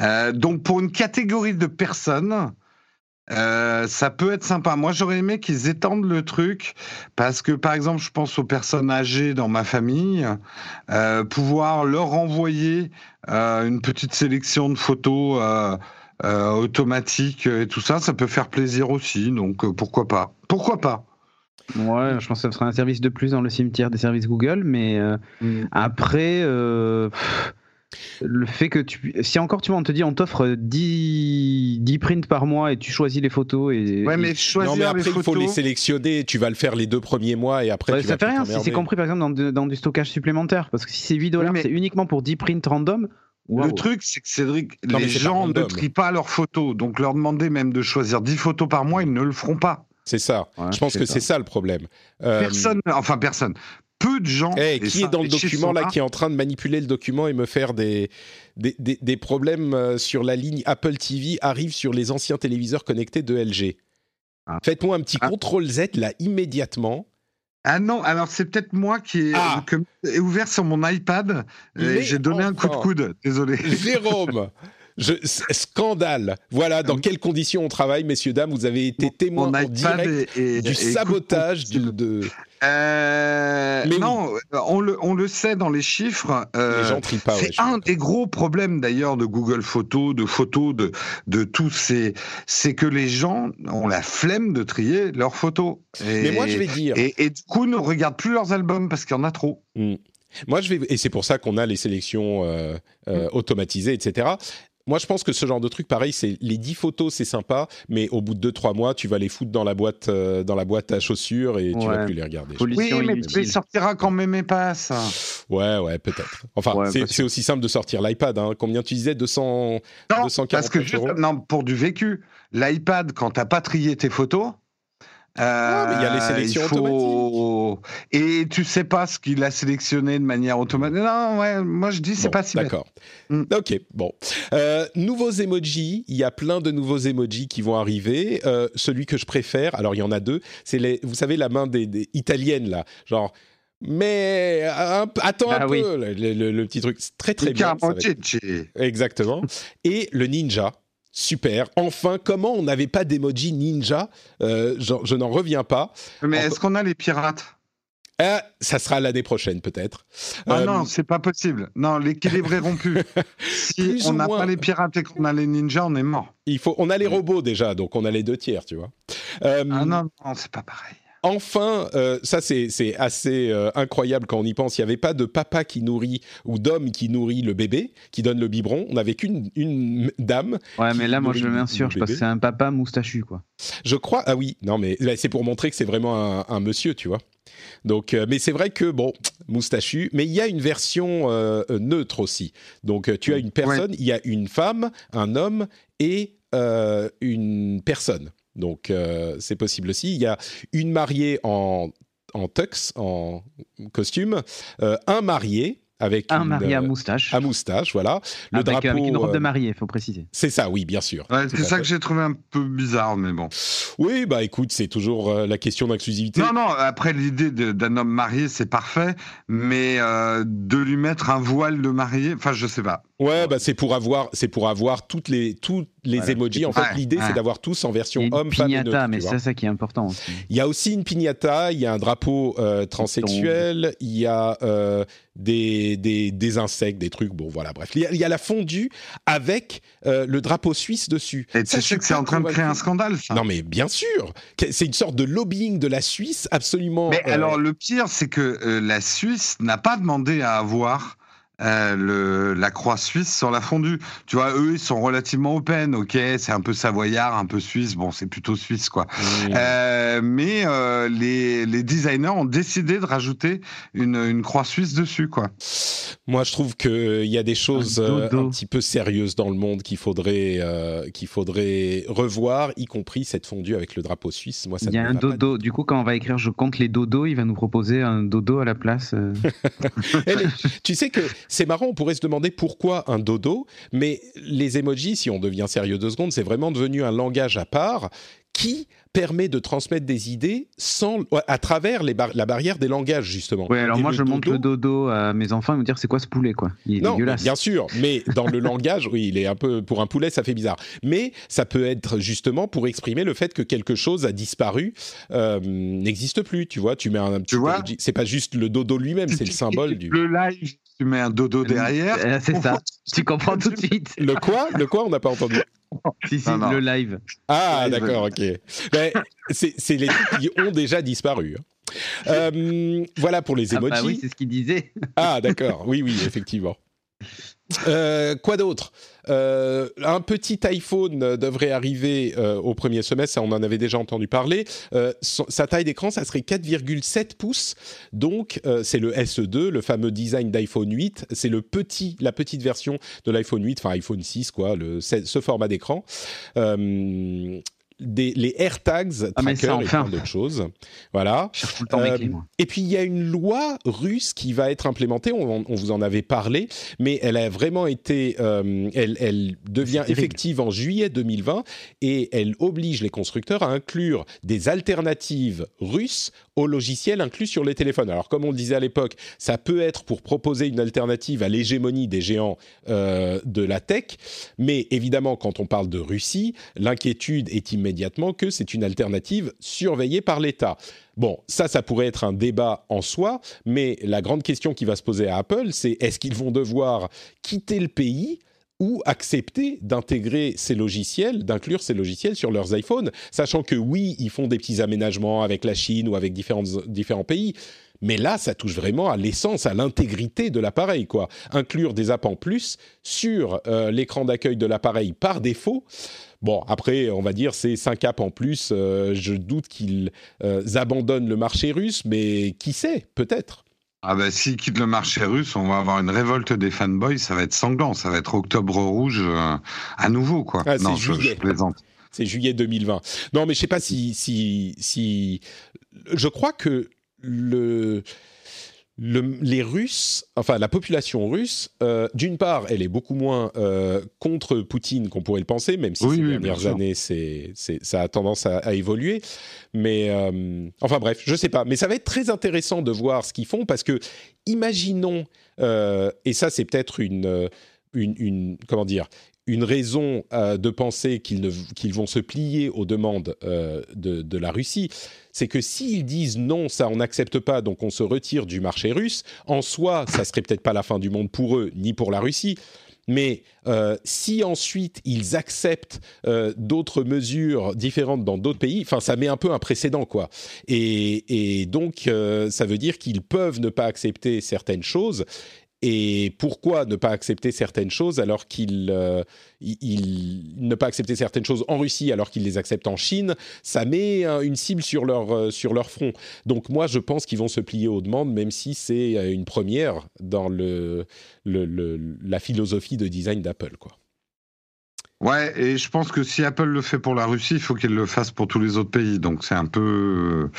Euh, donc, pour une catégorie de personnes, euh, ça peut être sympa. Moi, j'aurais aimé qu'ils étendent le truc, parce que, par exemple, je pense aux personnes âgées dans ma famille, euh, pouvoir leur renvoyer euh, une petite sélection de photos. euh, euh, automatique et tout ça, ça peut faire plaisir aussi. Donc pourquoi pas? Pourquoi pas? Ouais, je pense que ça sera un service de plus dans le cimetière des services Google, mais euh, après, euh, le fait que tu. Si encore tu vois, on te dit on t'offre 10, 10 prints par mois et tu choisis les photos et. Ouais, mais choisir Non, mais après, les il faut photos. les sélectionner. Tu vas le faire les deux premiers mois et après, Ouais, tu ça vas fait rien si c'est compris par exemple dans, de- dans du stockage supplémentaire. Parce que si c'est 8 dollars, c'est uniquement pour 10 prints random. Le truc, c'est que Cédric, Non, les gens ne trient pas leurs photos. Donc leur demander même de choisir 10 photos par mois, ils ne le feront pas. C'est ça. Ouais, je pense que c'est ça le problème. Euh, Personne, enfin personne. Peu de gens. Eh, et qui ça, est dans le document là, qui est en train de manipuler le document et me faire des, des, des- des problèmes euh, sur la ligne Apple TV arrive sur les anciens téléviseurs connectés de LG Ah. Faites-moi un petit Ah. contrôle Z là immédiatement. Ah non, alors c'est peut-être moi qui ai, Ah. est ouvert sur mon iPad. J'ai donné un coup de coude. Désolé. Jérôme (laughs) je, scandale. Voilà dans quelles conditions on travaille, messieurs, dames. Vous avez été en iPad direct du sabotage de, de- Euh, Mais oui. non, on, le, on le sait dans les chiffres. euh, Les gens trient pas. c'est un des gros problèmes d'ailleurs de Google Photos, de photos, de, de tous ces. C'est que les gens ont la flemme de trier leurs photos. Et, Mais moi, je vais dire. Et, et du coup, ne regardent plus leurs albums parce qu'il y en a trop. Mm. Moi, je vais, et c'est pour ça qu'on a les sélections euh, euh, automatisées, etc. Moi, je pense que ce genre de truc, pareil, c'est les 10 photos, c'est sympa, mais au bout de 2-3 mois, tu vas les foutre dans la boîte, euh, dans la boîte à chaussures et tu vas plus les regarder. Oui, mais tu les sortiras quand même pas ça. Ouais, ouais, peut-être. Enfin, Ouais, c'est aussi simple de sortir l'iPad. Hein. Combien tu disais? 200 Non, 249 parce que juste, euros? non, pour du vécu, l'iPad, quand t'as pas trié tes photos. Il y a les euh, sélections faut- Et tu sais pas ce qu'il a sélectionné de manière automatique. Non, ouais, moi je dis c'est Bon, pas si. D'accord. Mm. Ok, bon. Euh, nouveaux emojis. Il y a plein de nouveaux emojis qui vont arriver. Euh, celui que je préfère, alors il y en a deux, c'est les, vous savez, la main des, des italiennes là, genre. Mais un attends un Ah oui. peu, le, le- le petit truc, c'est très très bien. être-. Exactement. Et le ninja. Super. Enfin, comment on n'avait pas d'emoji ninja Euh, Je, je n'en reviens pas. Mais est-ce qu'on a les pirates? Ah, ça sera l'année prochaine peut-être. Ah Euh, non, c'est pas possible. Non, l'équilibre est rompu. (laughs) si Plus on n'a pas les pirates et qu'on a les ninjas, on est mort. il faut, on a les robots déjà, donc on a les deux tiers, tu vois. Euh, Ah non, non, c'est pas pareil. Enfin, euh, ça c'est assez euh, incroyable quand on y pense. Il n'y avait pas de papa qui nourrit ou d'homme qui nourrit le bébé, qui donne le biberon. On n'avait qu'une une dame. Ouais, mais là, moi, je m'insurge parce que c'est un papa moustachu, quoi. Je crois. Ah oui, non mais c'est pour montrer que c'est vraiment un, un monsieur, tu vois. Donc, euh, mais c'est vrai que bon, moustachu. Mais il y a une version neutre aussi. Donc, tu as une personne, il y a une femme, un homme et une personne. Donc, euh, c'est possible aussi. Il y a une mariée en, en tux, en costume, euh, un marié avec Un une, marié à euh, moustache. à moustache, voilà. Le avec, drapeau. avec une robe de mariée, il faut préciser. c'est ça, oui, bien sûr. Ouais, c'est ça que j'ai trouvé un peu bizarre, mais bon. Oui, bah écoute, c'est toujours euh, la question d'inclusivité. Non, non, après l'idée d'un homme marié, c'est parfait, mais euh, de lui mettre un voile de marié, enfin, je sais pas. Ouais, bah c'est pour avoir, c'est pour avoir toutes les, toutes les Voilà. emojis. En fait, l'idée, c'est d'avoir tous en Il y version a une homme, femme et piñata, neutre. mais c'est ça qui est important aussi. Il y a aussi une piñata, il y a un drapeau euh, transsexuel, il y a euh, des, des, des insectes, des trucs. Bon, voilà, bref. Il y a, il y a la fondue avec euh, le drapeau suisse dessus. Et je sais que c'est en train de créer un scandale, ça. Non, mais bien sûr C'est une sorte de lobbying de la Suisse absolument. Mais euh, alors, le pire, c'est que la Suisse n'a pas demandé à avoir euh, le, la croix suisse sur la fondue. Tu vois, eux, ils sont relativement open, ok, c'est un peu savoyard, un peu suisse, bon, c'est plutôt suisse, quoi. Euh, mais euh, les, les designers ont décidé de rajouter une, une croix suisse dessus, quoi. Moi, je trouve qu'il y a des choses Un petit peu sérieuses dans le monde qu'il faudrait, euh, qu'il faudrait revoir, y compris cette fondue avec le drapeau suisse. Moi, ça Il y a un dodo. Du coup, quand on va écrire Je compte les dodos, il va nous proposer un dodo à la place. (laughs) tu sais que c'est marrant, on pourrait se demander pourquoi un dodo, mais les emojis, si on devient sérieux deux secondes, c'est vraiment devenu un langage à part qui permet de transmettre des idées sans, à travers les bar- la barrière des langages, justement. Ouais, alors Et moi, je montre dodo- le dodo à mes enfants, ils me dire c'est quoi ce poulet, quoi? Il est Non, dégueulasse. bien sûr, mais dans le langage, oui, il est un peu pour un poulet, ça fait bizarre. Mais ça peut être justement pour exprimer le fait que quelque chose a disparu, euh, n'existe plus. Tu vois, tu mets un vois. C'est pas juste le dodo lui-même, c'est le symbole du. Le live, tu mets un dodo derrière. Euh, c'est ça. (laughs) Tu comprends tout de suite. Le quoi? Le quoi? On n'a pas entendu. (laughs) si, si, Non, non. le live. Ah, d'accord, ok. Mais c'est c'est les trucs qui ont déjà disparu. hein. Euh, voilà pour les Ah emojis. bah oui, c'est ce qu'il disait. Ah, d'accord. Oui, oui, effectivement. Euh, quoi d'autre? Euh, Un petit iPhone euh, devrait arriver au premier semestre, on en avait déjà entendu parler. Sa taille d'écran, ça serait 4,7 pouces. Donc c'est le SE2, le fameux design d'iPhone 8. C'est petit, la petite version de l'iPhone 8, enfin iPhone 6, quoi, le, ce format d'écran. Des, les AirTags, Ah, mais tracker ça, et plein d'autres choses. Voilà. Je tout le temps Euh, moi. Et puis il y a une loi russe qui va être implémentée. On, on vous en avait parlé, mais elle a vraiment été, euh, elle, elle devient effective en juillet 2020 et elle oblige les constructeurs à inclure des alternatives russes aux logiciels inclus sur les téléphones. Alors comme on le disait à l'époque, ça peut être pour proposer une alternative à l'hégémonie des géants euh, de la tech, mais évidemment quand on parle de Russie, l'inquiétude est que c'est une alternative surveillée par l'État. Bon, ça, ça pourrait être un débat en soi, mais la grande question qui va se poser à Apple, c'est est-ce qu'ils vont devoir quitter le pays ou accepter d'intégrer ces logiciels, d'inclure ces logiciels sur leurs iPhones, sachant que oui, ils font des petits aménagements avec la Chine ou avec différents pays, mais là, ça touche vraiment à l'essence, à l'intégrité de l'appareil, quoi. Inclure des apps en plus sur euh, l'écran d'accueil de l'appareil par défaut. Bon, après, on va dire c'est 5 apps en plus. euh, je doute qu'ils euh, abandonnent le marché russe, mais qui sait, peut-être. Ah bah s'ils quittent le marché russe, on va avoir une révolte des fanboys, ça va être sanglant, ça va être octobre rouge euh, à nouveau quoi. Ah, c'est non, je, juillet. je plaisante. C'est juillet 2020. Non, mais je sais pas si, si, si. Je crois que le. Le- les Russes, enfin la population russe, euh, d'une part, elle est beaucoup moins euh, contre Poutine qu'on pourrait le penser, même si Oui, ces oui, dernières années, c'est, ça a tendance à, à évoluer. Mais euh, enfin bref, je sais pas. Mais ça va être très intéressant de voir ce qu'ils font parce que, imaginons, et ça c'est peut-être une, une, une- comment dire, une raison euh, de penser qu'ils, vont se plier aux demandes euh, de, la Russie, c'est que s'ils disent non, ça on n'accepte pas, donc on se retire du marché russe, en soi, ça serait peut-être pas la fin du monde pour eux, ni pour la Russie. Mais euh, si ensuite ils acceptent d'autres mesures différentes dans d'autres pays, enfin ça met un peu un précédent quoi. Et, donc ça veut dire qu'ils peuvent ne pas accepter certaines choses. Et pourquoi ne pas accepter certaines choses alors qu'ils euh, ne pas accepter certaines choses en Russie alors qu'ils les acceptent en Chine Ça met euh, une cible sur leur euh, sur leur front. Donc moi je pense qu'ils vont se plier aux demandes même si c'est une première dans le, la philosophie de design d'Apple quoi. Ouais, et je pense que si Apple le fait pour la Russie, il faut qu'il le fasse pour tous les autres pays. Donc c'est un peu,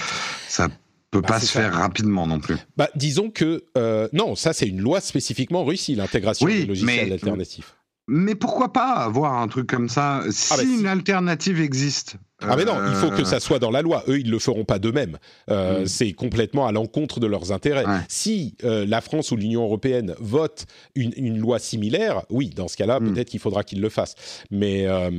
ça peut Bah, pas se ça. faire rapidement non plus. Bah, disons que euh, non, ça c'est une loi spécifiquement Russie, l'intégration Oui, des logiciels mais- alternatifs. Mais pourquoi pas avoir un truc comme ça Si Ah bah, si. une alternative existe? Ah mais non, il faut que euh, ça soit dans la loi. Eux, ils le feront pas d'eux-mêmes. Euh, Mm. C'est complètement à l'encontre de leurs intérêts. Ouais. Si euh, la France ou l'Union européenne votent une, une loi similaire, oui, dans ce cas-là, Mm. peut-être qu'il faudra qu'ils le fassent. Mais euh,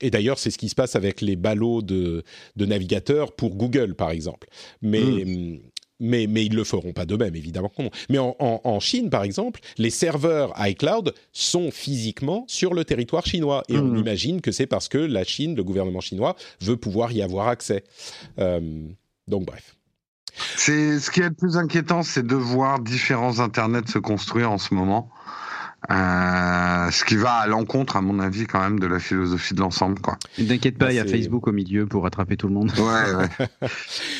et d'ailleurs, c'est ce qui se passe avec les ballots de, de navigateurs pour Google, par exemple. Mais Mm. Mais, mais ils le feront pas d'eux-mêmes, évidemment. Mais en, en- en Chine, par exemple, les serveurs iCloud sont physiquement sur le territoire chinois. Et on Mhm. imagine que c'est parce que la Chine, le gouvernement chinois, veut pouvoir y avoir accès. Euh, donc bref. C'est ce qui est le plus inquiétant, c'est de voir différents internets se construire en ce moment. Euh, ce qui va à l'encontre, à mon avis, quand même, de la philosophie de l'ensemble, quoi. Ne t'inquiète pas, Bah, il y a Facebook au milieu pour rattraper tout le monde. Ouais, ouais. (laughs)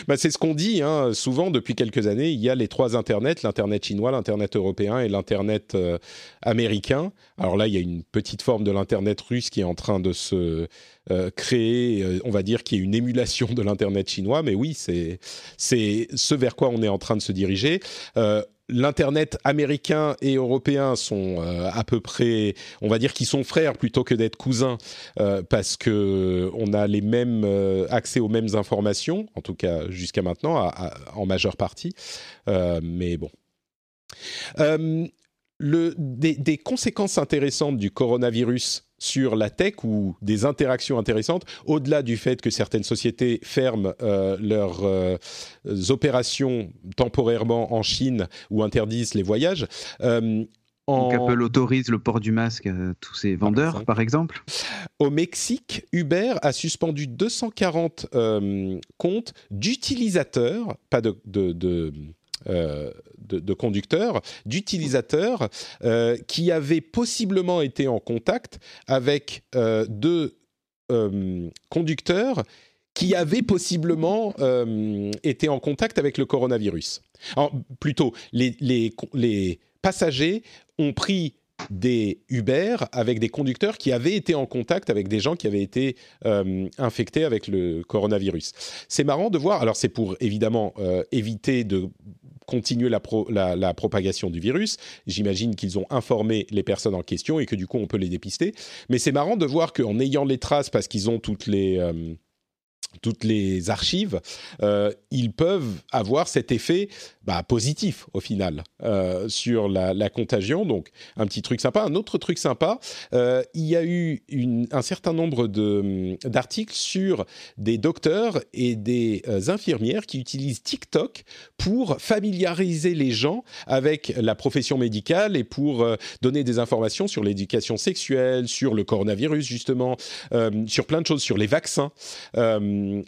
Bah, c'est ce qu'on dit hein, souvent depuis quelques années. Il y a les trois internets l'internet chinois, l'internet européen et l'internet euh, américain. Alors là, il y a une petite forme de l'internet russe qui est en train de se euh, créer. on va dire qui est une émulation de l'internet chinois. Mais oui, c'est c'est ce vers quoi on est en train de se diriger. L'internet américain et européen sont euh, à peu près, on va dire qu'ils sont frères plutôt que d'être cousins, euh, parce que on a les mêmes euh, accès aux mêmes informations, en tout cas jusqu'à maintenant, en majeure partie. Mais bon. Des conséquences intéressantes du coronavirus sur la tech ou des interactions intéressantes, au-delà du fait que certaines sociétés ferment euh, leurs euh, opérations temporairement en Chine ou interdisent les voyages. euh, en- Donc Apple autorise le port du masque à tous ses vendeurs, par exemple? Au Mexique, Uber a suspendu 240 euh, comptes d'utilisateurs, pas de, de, de, de- de conducteurs, d'utilisateurs euh, qui avaient possiblement été en contact avec euh, deux euh, conducteurs qui avaient possiblement euh, été en contact avec le coronavirus. Plutôt, les, passagers ont pris des Uber avec des conducteurs qui avaient été en contact avec des gens qui avaient été euh, infectés avec le coronavirus. C'est marrant de voir, alors c'est pour évidemment euh, éviter de continuer la, pro- la- la propagation du virus. J'imagine qu'ils ont informé les personnes en question et que du coup on peut les dépister. Mais c'est marrant de voir qu'en ayant les traces, parce qu'ils ont toutes les... euh, toutes les archives, euh, ils peuvent avoir cet effet bah, positif au final euh, sur la, contagion. Donc un petit truc sympa. Un autre truc sympa, euh, il y a eu un certain nombre de, d'articles sur des docteurs et des infirmières qui utilisent TikTok pour familiariser les gens avec la profession médicale et pour donner des informations sur l'éducation sexuelle, sur le coronavirus justement, sur plein de choses, sur les vaccins.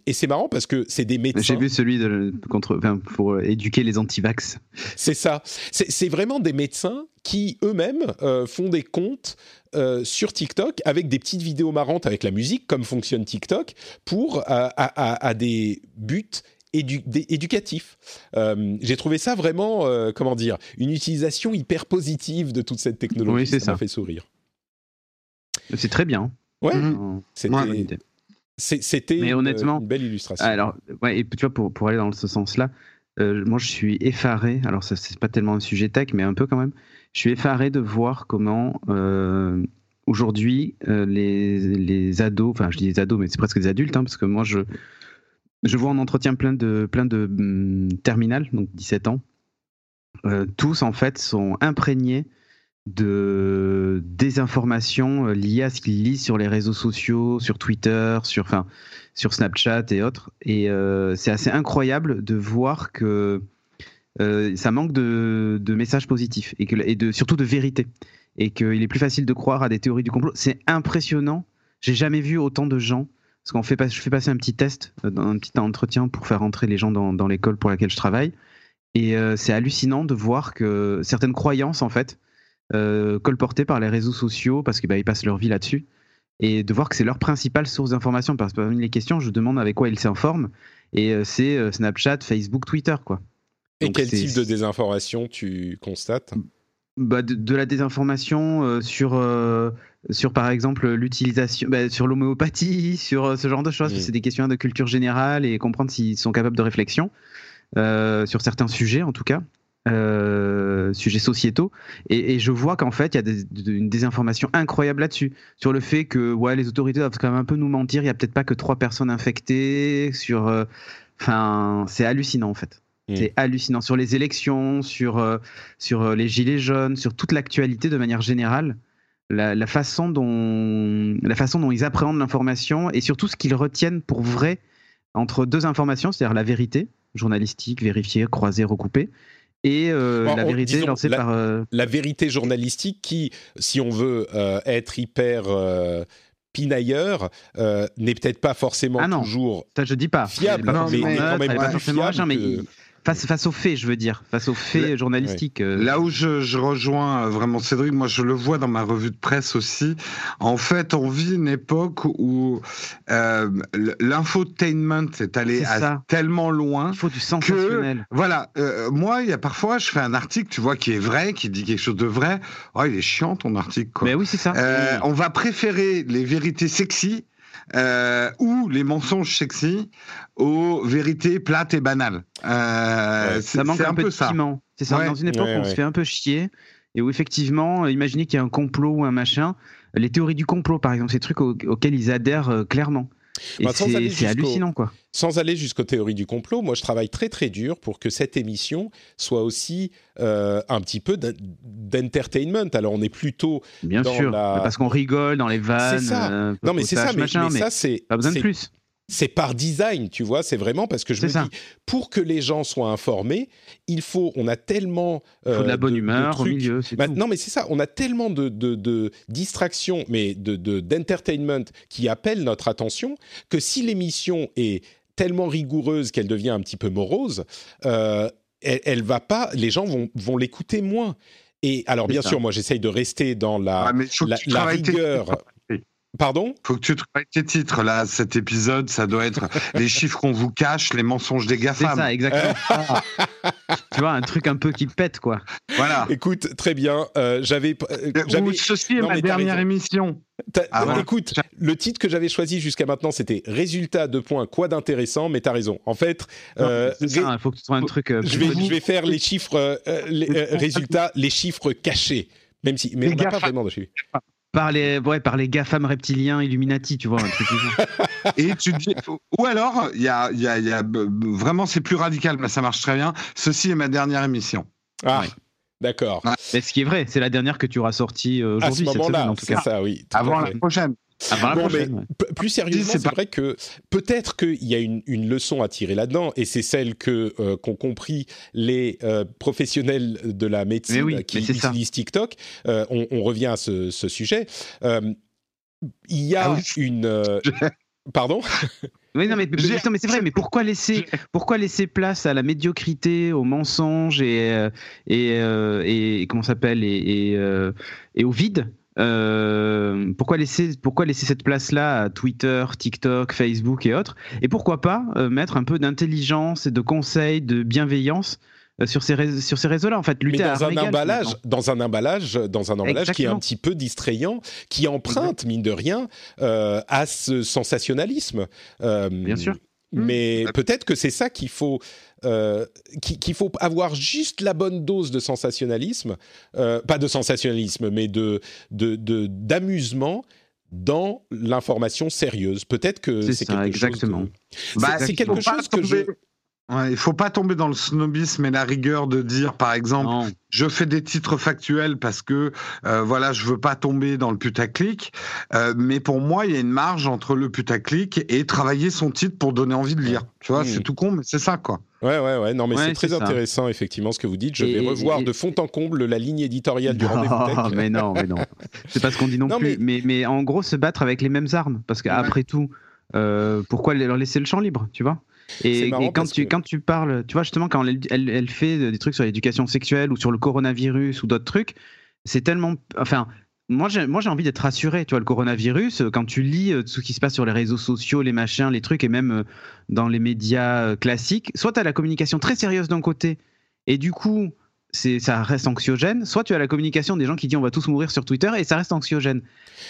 Et c'est marrant parce que c'est des médecins. J'ai vu celui de, contre, enfin, pour éduquer les anti-vax. C'est ça. C'est vraiment des médecins qui eux-mêmes euh, font des comptes euh, sur TikTok avec des petites vidéos marrantes avec la musique, comme fonctionne TikTok, pour euh, à, à- à des buts édu- éducatifs. Euh, J'ai trouvé ça vraiment, euh, comment dire, une utilisation hyper positive de toute cette technologie. Oui, c'est ça m'a ça. fait sourire. C'est très bien. Ouais. Euh, c'était C'était Mais une- honnêtement, une belle illustration. Alors, ouais, et tu vois, pour, pour aller dans ce sens-là, euh, moi je suis effaré, alors ça c'est pas tellement un sujet tech, mais un peu quand même, je suis effaré de voir comment euh, aujourd'hui euh, les, les ados, enfin je dis les ados, mais c'est presque des adultes, hein, parce que moi je, je vois en entretien plein de, plein de hum, terminales, donc 17 ans, tous en fait sont imprégnés de désinformation euh, liée à ce qu'ils lisent sur les réseaux sociaux, sur Twitter, sur, enfin, sur Snapchat et autres. Et euh, c'est assez incroyable de voir que euh, ça manque de, messages positifs et, que, et de, surtout de vérité. Et qu'il est plus facile de croire à des théories du complot. C'est impressionnant. J'ai jamais vu autant de gens. Parce qu'on fait je fais passer un petit test, un petit entretien pour faire entrer les gens dans, l'école pour laquelle je travaille. Et c'est hallucinant de voir que certaines croyances, en fait, euh, colportées par les réseaux sociaux, parce qu'ils bah, ils passent leur vie là-dessus, et de voir que c'est leur principale source d'information. Parce que parmi les questions, je demande avec quoi ils s'informent, et euh, c'est euh, Snapchat, Facebook, Twitter, quoi. et donc quel type de désinformation tu constates? Bah, de, de la désinformation euh, sur, euh, sur, par exemple, l'utilisation, bah, sur l'homéopathie, (laughs) sur euh, ce genre de choses. Mm. C'est des questions de culture générale et comprendre s'ils sont capables de réflexion. sur certains sujets en tout cas. Euh, sujets sociétaux. Et, et je vois qu'en fait il y a des, une désinformation incroyable là-dessus. Sur le fait que ouais les autorités doivent quand même un peu nous mentir il y a peut-être pas que trois personnes infectées sur euh, c'est hallucinant en fait. Mm. c'est hallucinant. Sur les élections sur euh, sur euh, les gilets jaunes sur toute l'actualité de manière générale la, la façon dont la façon dont ils appréhendent l'information et surtout ce qu'ils retiennent pour vrai entre deux informations, c'est-à-dire la vérité journalistique, vérifiée, croisée, recoupée, et euh, Bon, la on- vérité disons, lancée la- par. euh, la vérité journalistique qui, si on veut euh, être hyper pinailleur, euh, n'est peut-être pas forcément Ah non. toujours ça, je dis pas. fiable, Non, mais- quand même pas forcément fiable machin, mais que- il- face, face aux faits, je veux dire, face aux faits journalistiques. euh, Là où je, je rejoins euh, vraiment Cédric, moi je le vois dans ma revue de presse aussi. En fait, on vit une époque où euh, l'infotainment est allé à tellement loin. il faut du sensationnel. Voilà, euh, moi, il y a parfois, je fais un article, tu vois, qui est vrai, qui dit quelque chose de vrai. Oh, il est chiant ton article, quoi. Mais oui, c'est ça. Euh, on va préférer les vérités sexy euh, ou les mensonges sexy aux vérités plates et banales. Euh, Ouais. ça manque un, peu de ça. piment. C'est ça. Ouais. Dans une époque Ouais, où on se fait un peu chier et où effectivement, euh, imaginez qu'il y a un complot ou un machin, les théories du complot, par exemple, ces trucs au- auxquels ils adhèrent euh, clairement. Et Bah, c'est hallucinant, quoi. Sans aller jusqu'aux théories du complot, moi je travaille très très dur pour que cette émission soit aussi euh, un petit peu d'en- d'entertainment. Alors on est plutôt Bien dans sûr, la- parce qu'on rigole dans les vannes. C'est ça. euh, non mais c'est ça, mais, machin, mais ça c'est pas besoin de plus. C'est par design, tu vois. C'est vraiment parce que je me ça. dis pour que les gens soient informés, il faut, on a tellement Il faut de la euh, bonne humeur au trucs- milieu, c'est Bah, tout. non, mais c'est ça. On a tellement de, de, de distractions, mais de de- d'entertainment qui appellent notre attention que si l'émission est tellement rigoureuse qu'elle devient un petit peu morose, euh, elle, elle va pas. Les gens vont vont l'écouter moins. Et alors, bien ça. sûr, moi, j'essaye de rester dans la Ah, la, rigueur. Pardon? Faut que tu travailles tes titres là. Cet épisode, ça doit être (laughs) les chiffres qu'on vous cache, les mensonges des C'est GAFAM. ça, exactement. (laughs) tu vois, un truc un peu qui pète, quoi. Voilà. Écoute, très bien. euh, j'avais, euh, j'avais, ceci est Non, ma dernière émission. Ah, voilà. écoute, le titre que j'avais choisi jusqu'à maintenant, c'était Résultat de points, quoi d'intéressant, mais t'as raison. En fait, Non, euh, c'est ça, ré- faut que tu sois un truc. je vais, connu. je vais faire les chiffres, les euh, (laughs) résultats, les chiffres cachés. Même si, mais Les on n'a pas vraiment de chiffres. Par les, ouais, par les GAFAM reptiliens Illuminati, tu vois, un truc. (laughs) Et tu dis, ou alors, il y a, il y a, il y a- vraiment, c'est plus radical, mais ça marche très bien. Ceci est ma dernière émission. Ah, Ouais. d'accord. Ouais. Mais ce qui est vrai, c'est la dernière que tu auras sortie euh, À ce aujourd'hui, cette semaine, moment-là, en tout c'est cas. ça, oui. Avant la prochaine. Avant la Bon, prochaine, mais ouais. p- plus sérieusement, c'est vrai que peut-être qu'il y a une, une leçon à tirer là-dedans, et c'est celle que euh, qu'ont compris les euh, professionnels de la médecine oui, qui ça. utilisent TikTok. Euh, on, on revient à ce, ce sujet. Euh, il y a Ah oui. une. euh, (laughs) Pardon? Oui, non, mais, c'est vrai, mais pourquoi laisser, pourquoi laisser place à la médiocrité, au mensonge et, et, euh, et comment s'appelle et, et, euh, et au vide? Euh, pourquoi, laisser, pourquoi laisser cette place-là à Twitter, TikTok, Facebook et autres? Et pourquoi pas euh, mettre un peu d'intelligence et de conseils, de bienveillance euh, sur ces, sur ces réseaux-là? En fait, Mais lutter à dans un emballage, finalement. dans un emballage, dans un emballage qui est un petit peu distrayant, qui emprunte mine de rien à ce sensationnalisme. Bien sûr. Mais peut-être que c'est ça qu'il faut, euh, qu'il faut avoir juste la bonne dose de sensationnalisme, euh, pas de sensationnalisme, mais de d'amusement dans l'information sérieuse. Peut-être que C'est quelque exactement. chose. de- Bah, c'est quelque chose que je. Ouais, il faut pas tomber dans le snobisme et la rigueur de dire, par exemple, Non. je fais des titres factuels parce que euh, voilà, je veux pas tomber dans le putaclic. Euh, mais pour moi, il y a une marge entre le putaclic et travailler son titre pour donner envie de lire. Tu vois, Mmh. c'est tout con, mais c'est ça, quoi. Ouais, ouais, ouais. Non, mais Ouais, c'est très ça. intéressant, effectivement, ce que vous dites. Je Et- vais revoir et- de fond en comble la ligne éditoriale du rendez-vous (laughs) mais non, mais non. C'est pas ce qu'on dit non, Non, plus. Mais... Mais, en gros, se battre avec les mêmes armes. Parce qu'après tout, euh, pourquoi leur laisser le champ libre, tu vois? Et, quand, tu, que- quand tu parles, tu vois, justement, quand elle, elle, elle fait des trucs sur l'éducation sexuelle ou sur le coronavirus ou d'autres trucs, c'est tellement. Enfin. Moi j'ai, moi, j'ai envie d'être rassuré. Tu vois, le coronavirus, quand tu lis euh, tout ce qui se passe sur les réseaux sociaux, les machins, les trucs, et même euh, dans les médias euh, classiques, soit tu as la communication très sérieuse d'un côté, et du coup, c'est, ça reste anxiogène, soit tu as la communication des gens qui disent on va tous mourir sur Twitter, et ça reste anxiogène.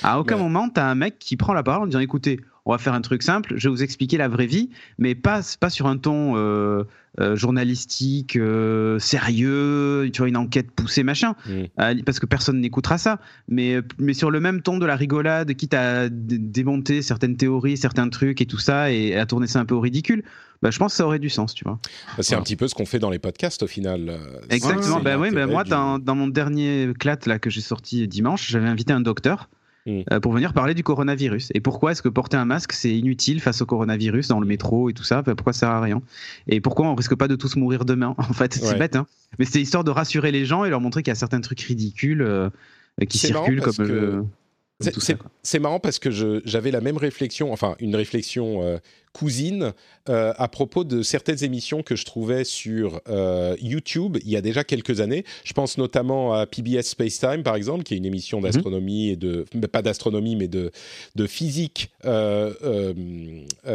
À aucun Ouais. moment, tu as un mec qui prend la parole en disant écoutez, on va faire un truc simple, je vais vous expliquer la vraie vie, mais pas, pas sur un ton euh, euh, journalistique, euh, sérieux, tu vois, une enquête poussée, machin, Mm. parce que personne n'écoutera ça, mais, mais sur le même ton de la rigolade, quitte à démonter certaines théories, certains trucs et tout ça, et à tourner ça un peu au ridicule, bah, je pense que ça aurait du sens, tu vois. Bah, C'est un petit peu ce qu'on fait dans les podcasts au final. Exactement. Ben oui, l'intérêt moi, du- dans, dans mon dernier clat là que j'ai sorti dimanche, j'avais invité un docteur Mm. euh, pour venir parler du coronavirus. Et pourquoi est-ce que porter un masque c'est inutile face au coronavirus dans le métro et tout ça? Pourquoi ça sert à rien? Et pourquoi on risque pas de tous mourir demain (laughs) En fait, c'est Ouais. bête, hein. Mais c'est histoire de rassurer les gens et leur montrer qu'il y a certains trucs ridicules euh, qui circulent comme. que- euh, comme C'est- marrant parce que j'avais la même réflexion, enfin une réflexion euh, cousine euh, à propos de certaines émissions que je trouvais sur euh, YouTube il y a déjà quelques années. Je pense notamment à PBS Space Time par exemple, qui est une émission Mhm. d'astronomie et de mais pas d'astronomie mais de de physique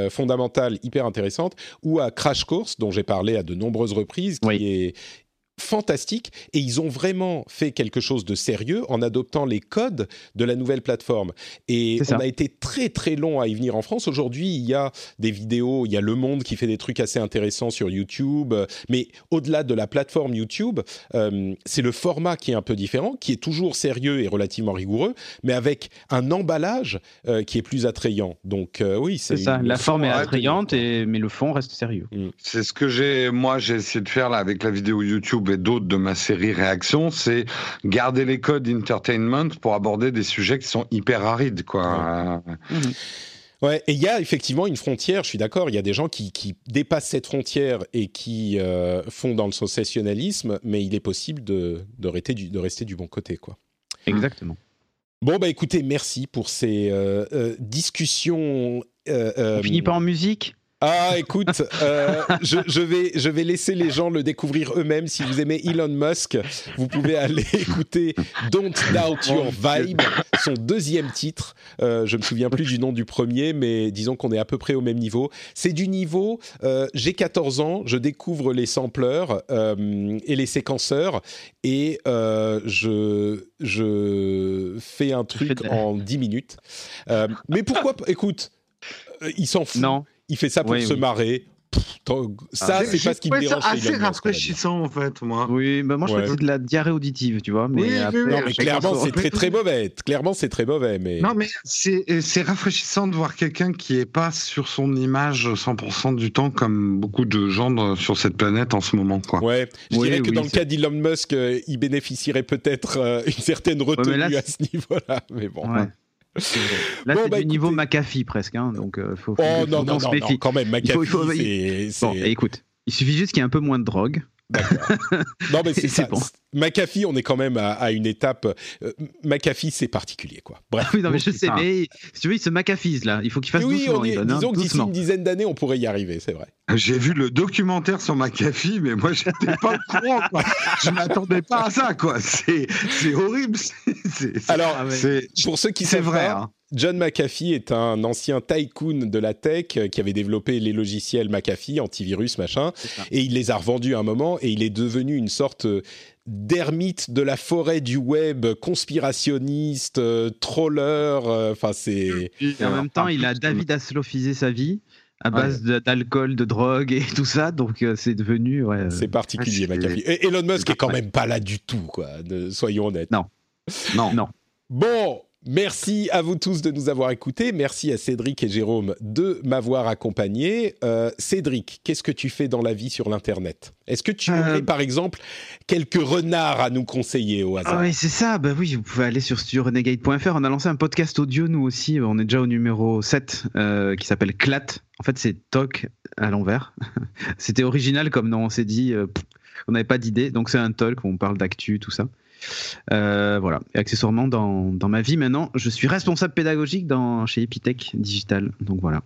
fondamentale hyper intéressante, ou à Crash Course dont j'ai parlé à de nombreuses reprises, qui Oui. est fantastique et ils ont vraiment fait quelque chose de sérieux en adoptant les codes de la nouvelle plateforme. Et on ça. a été très très long à y venir en France. Aujourd'hui, il y a des vidéos, il y a Le Monde qui fait des trucs assez intéressants sur YouTube, mais au-delà de la plateforme YouTube, euh, c'est le format qui est un peu différent, qui est toujours sérieux et relativement rigoureux, mais avec un emballage euh, qui est plus attrayant. Donc euh, oui, c'est ça. La forme est attrayante, et, mais le fond reste sérieux. C'est ce que j'ai, moi, j'ai essayé de faire là avec la vidéo YouTube et d'autres de ma série Réaction, c'est garder les codes entertainment pour aborder des sujets qui sont hyper arides, quoi. Ouais, et il y a effectivement une frontière, je suis d'accord, il y a des gens qui, qui dépassent cette frontière et qui euh, font dans le sensationnalisme, mais il est possible de, de, rester, du, de rester du bon côté, quoi. Exactement. Bon, bah écoutez, merci pour ces euh, euh, discussions. euh, On finit pas en musique? Ah, écoute, euh, je, je, vais, je vais laisser les gens le découvrir eux-mêmes. Si vous aimez Elon Musk, vous pouvez aller (laughs) écouter Don't Doubt Your Vibe, son deuxième titre. Euh, je me souviens plus du nom du premier, mais disons qu'on est à peu près au même niveau. C'est du niveau, euh, j'ai 14 ans, je découvre les sampleurs euh, et les séquenceurs, et je, je fais un truc en 10 minutes. Mais pourquoi Écoute, il s'en fout. Non. Il fait ça pour Oui, se oui. marrer. Pff, ça, Ah, c'est pas ce qui me dérange. chez assez rafraîchissant, en fait, moi. Oui, bah moi je Ouais. c'est de la diarrhée auditive, tu vois. Mais Oui, oui, après, oui, Non, mais chacun clairement, c'est très très mauvais. Clairement, c'est très mauvais. Mais Non, mais c'est c'est rafraîchissant de voir quelqu'un qui est pas sur son image 100% du temps, comme beaucoup de gens sur cette planète en ce moment, quoi. ouais, je Oui, dirais que oui, dans le c'est- cas d'Elon Musk, euh, il bénéficierait peut-être euh, une certaine retenue là, à ce niveau-là. (laughs) Mais bon. Ouais. (laughs) Là, Bon, c'est bah, du niveau. McAfee presque, hein, donc euh, faut, faut, Oh faut non, qu'on non, se non, méfie. quand même, Il faut- McAfee, il faut- c'est- c'est... Bon, écoute, il suffit juste qu'il y ait un peu moins de drogue. (laughs) Non, mais c'est bon. McAfee, on est quand même à, à une étape... euh, McAfee, c'est particulier, quoi. Bref. Oui, non, mais je sais, mais si tu veux, il se McAfee's là. Il faut qu'il fasse oui, doucement. on est- Elon, hein, disons que d'ici une dizaine d'années, on pourrait y arriver, c'est vrai. J'ai vu le documentaire sur McAfee, mais moi, j'étais pas au courant, quoi. Je m'attendais pas à ça, quoi. C'est horrible. Alors, Ah ouais. pour ceux qui c'est savent vrai. pas, hein. John McAfee est un ancien tycoon de la tech euh, qui avait développé les logiciels McAfee, antivirus, machin, et il les a revendus à un moment et il est devenu une sorte euh, d'ermite de la forêt du web, conspirationniste, euh, troller, euh, enfin c'est... Et en même temps, il a David Aslofisé sa vie à base d'alcool, de drogue et tout ça, donc euh, c'est devenu. Ouais, euh, C'est particulier, McAfee. Et Elon Musk est quand même pas là du tout, quoi. de- soyons honnêtes. Non. Non. Non. Bon, merci à vous tous de nous avoir écoutés. Merci à Cédric et Jérôme de m'avoir accompagné. Euh, Cédric, qu'est-ce que tu fais dans la vie sur l'Internet? Est-ce que tu Euh, aurais, par exemple, quelques renards à nous conseiller au hasard? Ah oui, c'est ça. Bah oui, vous pouvez aller sur studiorenegade.fr. On a lancé un podcast audio, nous aussi. On est déjà au numéro 7, euh, qui s'appelle Clat. En fait, c'est Toc à l'envers. (laughs) C'était original comme nom. On s'est dit, euh, pff, on n'avait pas d'idée. Donc, c'est un talk où on parle d'actu, tout ça. Euh, voilà. Et accessoirement, dans, ma vie maintenant, je suis responsable pédagogique chez Epitech Digital. Donc voilà.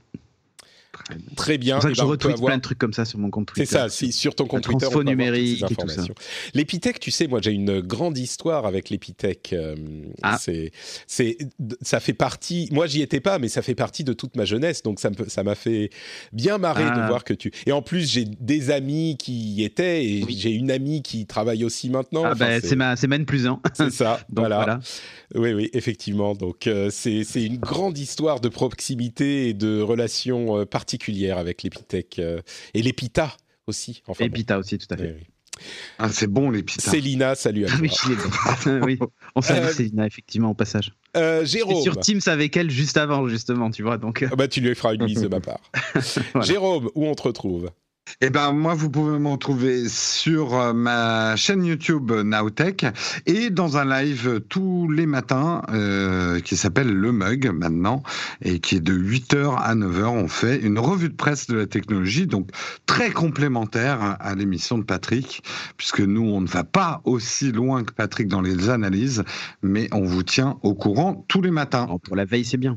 Très bien. C'est pour ça que Eh je ben, retweet avoir- plein de trucs comme ça sur mon compte C'est Twitter. ça, si, sur ton compte Twitter. on numérique et tout ça. informations. L'Epitech, tu sais, moi j'ai une grande histoire avec l'Epitech. euh, Ah. c'est, c'est, ça fait partie. Moi j'y étais pas, mais ça fait partie de toute ma jeunesse, donc ça m'a fait bien marrer de Ah. voir que tu. Et en plus j'ai des amis qui y étaient et Oui. j'ai une amie qui travaille aussi maintenant. Ah Enfin, ben, c'est ma, c'est ma plus 1. c'est ça. (laughs) Donc voilà. voilà. Oui, oui, effectivement. Donc, euh, c'est c'est une grande histoire de proximité et de relations euh, particulières avec l'Epitech euh, et l'Epita aussi. Enfin, Et bon. Aussi, tout à fait. oui. Ah, c'est bon les pitas. Célina, salut à Ah toi. oui, oui. (laughs) On salue Euh, Célina, effectivement, au passage. Euh, Jérôme. sur Teams avec elle juste avant, justement, tu vois. Donc, euh, Ah bah, tu lui feras une mise de ma part. (laughs) Voilà. Jérôme, où on te retrouve? Eh ben moi, vous pouvez me retrouver sur euh, ma chaîne YouTube euh, Nowtech et dans un live tous les matins euh, qui s'appelle Le Mug maintenant et qui est de 8h à 9h. On fait une revue de presse de la technologie, donc très complémentaire à l'émission de Patrick, puisque nous, on ne va pas aussi loin que Patrick dans les analyses, mais on vous tient au courant tous les matins. bon, pour la veille, c'est bien.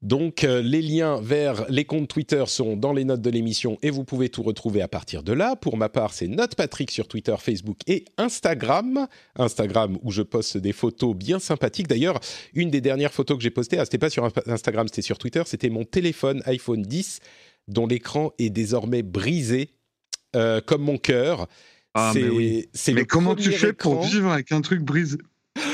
Donc, euh, les liens vers les comptes Twitter sont dans les notes de l'émission et vous pouvez tout retrouver à partir de là. Pour ma part, c'est Note Patrick sur Twitter, Facebook et Instagram. Instagram où je poste des photos bien sympathiques. D'ailleurs, une des dernières photos que j'ai postées, ah, c'était pas sur Instagram, c'était sur Twitter, c'était mon téléphone iPhone 10 dont l'écran est désormais brisé, euh, comme mon cœur. Ah, c'est mais oui. Mais le comment tu fais pour vivre avec un truc brisé?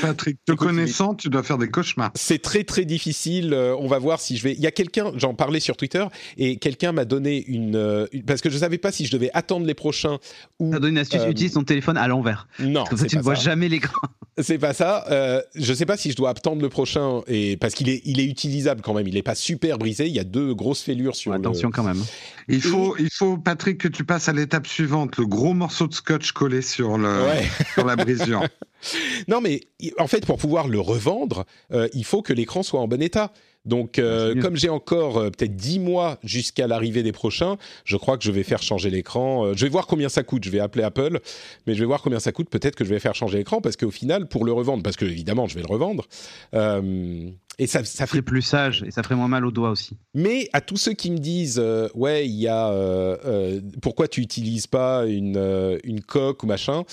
Patrick, te connaissant, tu dois faire des cauchemars. C'est très très difficile. Euh, on va voir si je vais. Il y a quelqu'un, j'en parlais sur Twitter, et quelqu'un m'a donné une, euh, une- parce que je savais pas si je devais attendre les prochains ou Ça donne une astuce, Euh, utilise ton téléphone à l'envers. non. Comme ça, c'est tu ne vois jamais l'écran. C'est pas ça. Euh, je sais pas si je dois attendre le prochain et parce qu'il est, il est utilisable quand même. Il est pas super brisé. Il y a deux grosses fêlures sur le- Attention quand même. Il faut, il faut, Patrick, que tu passes à l'étape suivante, le gros morceau de scotch collé sur, le, Ouais. sur la brisure. (laughs) Non, mais en fait, pour pouvoir le revendre, euh, il faut que l'écran soit en bon état. Donc, euh, Ah, mieux. comme j'ai encore euh, peut-être 10 mois jusqu'à l'arrivée des prochains, je crois que je vais faire changer l'écran. Euh, je vais voir combien ça coûte. Je vais appeler Apple, mais je vais voir combien ça coûte. Peut-être que je vais faire changer l'écran parce qu'au final, pour le revendre, parce que évidemment, je vais le revendre. euh, et ça, ça ferait plus sage et ça ferait moins mal aux doigts aussi. mais à tous ceux qui me disent euh, ouais il y a euh, euh, pourquoi tu utilises pas une euh, une coque ou machin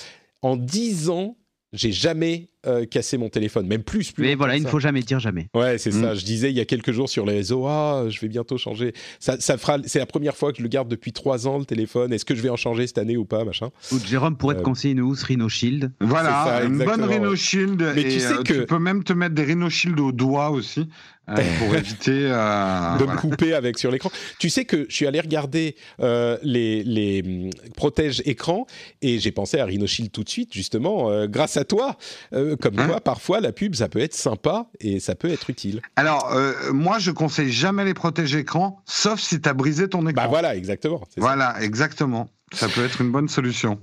en 10 ans j'ai jamais euh, cassé mon téléphone même plus plus Mais voilà, il ne faut jamais dire jamais. Ouais, c'est Mm. ça. Je disais il y a quelques jours sur les réseaux, ah, je vais bientôt changer. Ça, ça fera. C'est la première fois que je le garde depuis trois ans le téléphone. Est-ce que je vais en changer cette année ou pas, machin? Ou Jérôme pourrait Euh, te conseiller une housse Rhino Shield. Voilà, ça, une bonne Rhino ouais. Shield. Mais et, tu sais euh, que- tu peux même te mettre des Rhino Shield au doigt aussi pour (laughs) éviter. euh, de voilà. me couper avec sur l'écran. Tu sais que je suis allé regarder euh, les, les hum, protèges écran et j'ai pensé à Rhino Shield tout de suite, justement, euh, grâce à toi. Euh, comme Hein quoi, parfois, la pub, ça peut être sympa et ça peut être utile. Alors, euh, moi, je conseille jamais les protèges écrans, sauf si tu as brisé ton écran. Bah voilà, exactement. ça. Voilà, exactement. Ça peut être une bonne solution.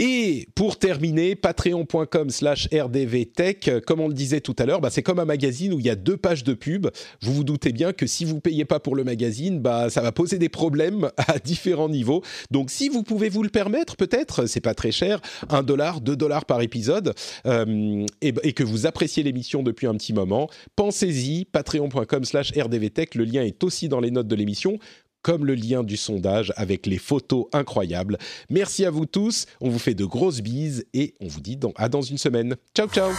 Et pour terminer, patreon.com slash rdvtech, euh, comme on le disait tout à l'heure, bah, c'est comme un magazine où il y a deux pages de pub. Vous vous doutez bien que si vous payez pas pour le magazine, bah, ça va poser des problèmes (laughs) à différents niveaux. Donc si vous pouvez vous le permettre, peut-être, c'est pas très cher, un dollar, deux dollars par épisode, euh, et, et que vous appréciez l'émission depuis un petit moment, pensez-y, patreon.com slash rdvtech, le lien est aussi dans les notes de l'émission comme le lien du sondage avec les photos incroyables. Merci à vous tous, on vous fait de grosses bises et on vous dit à dans une semaine. Ciao ciao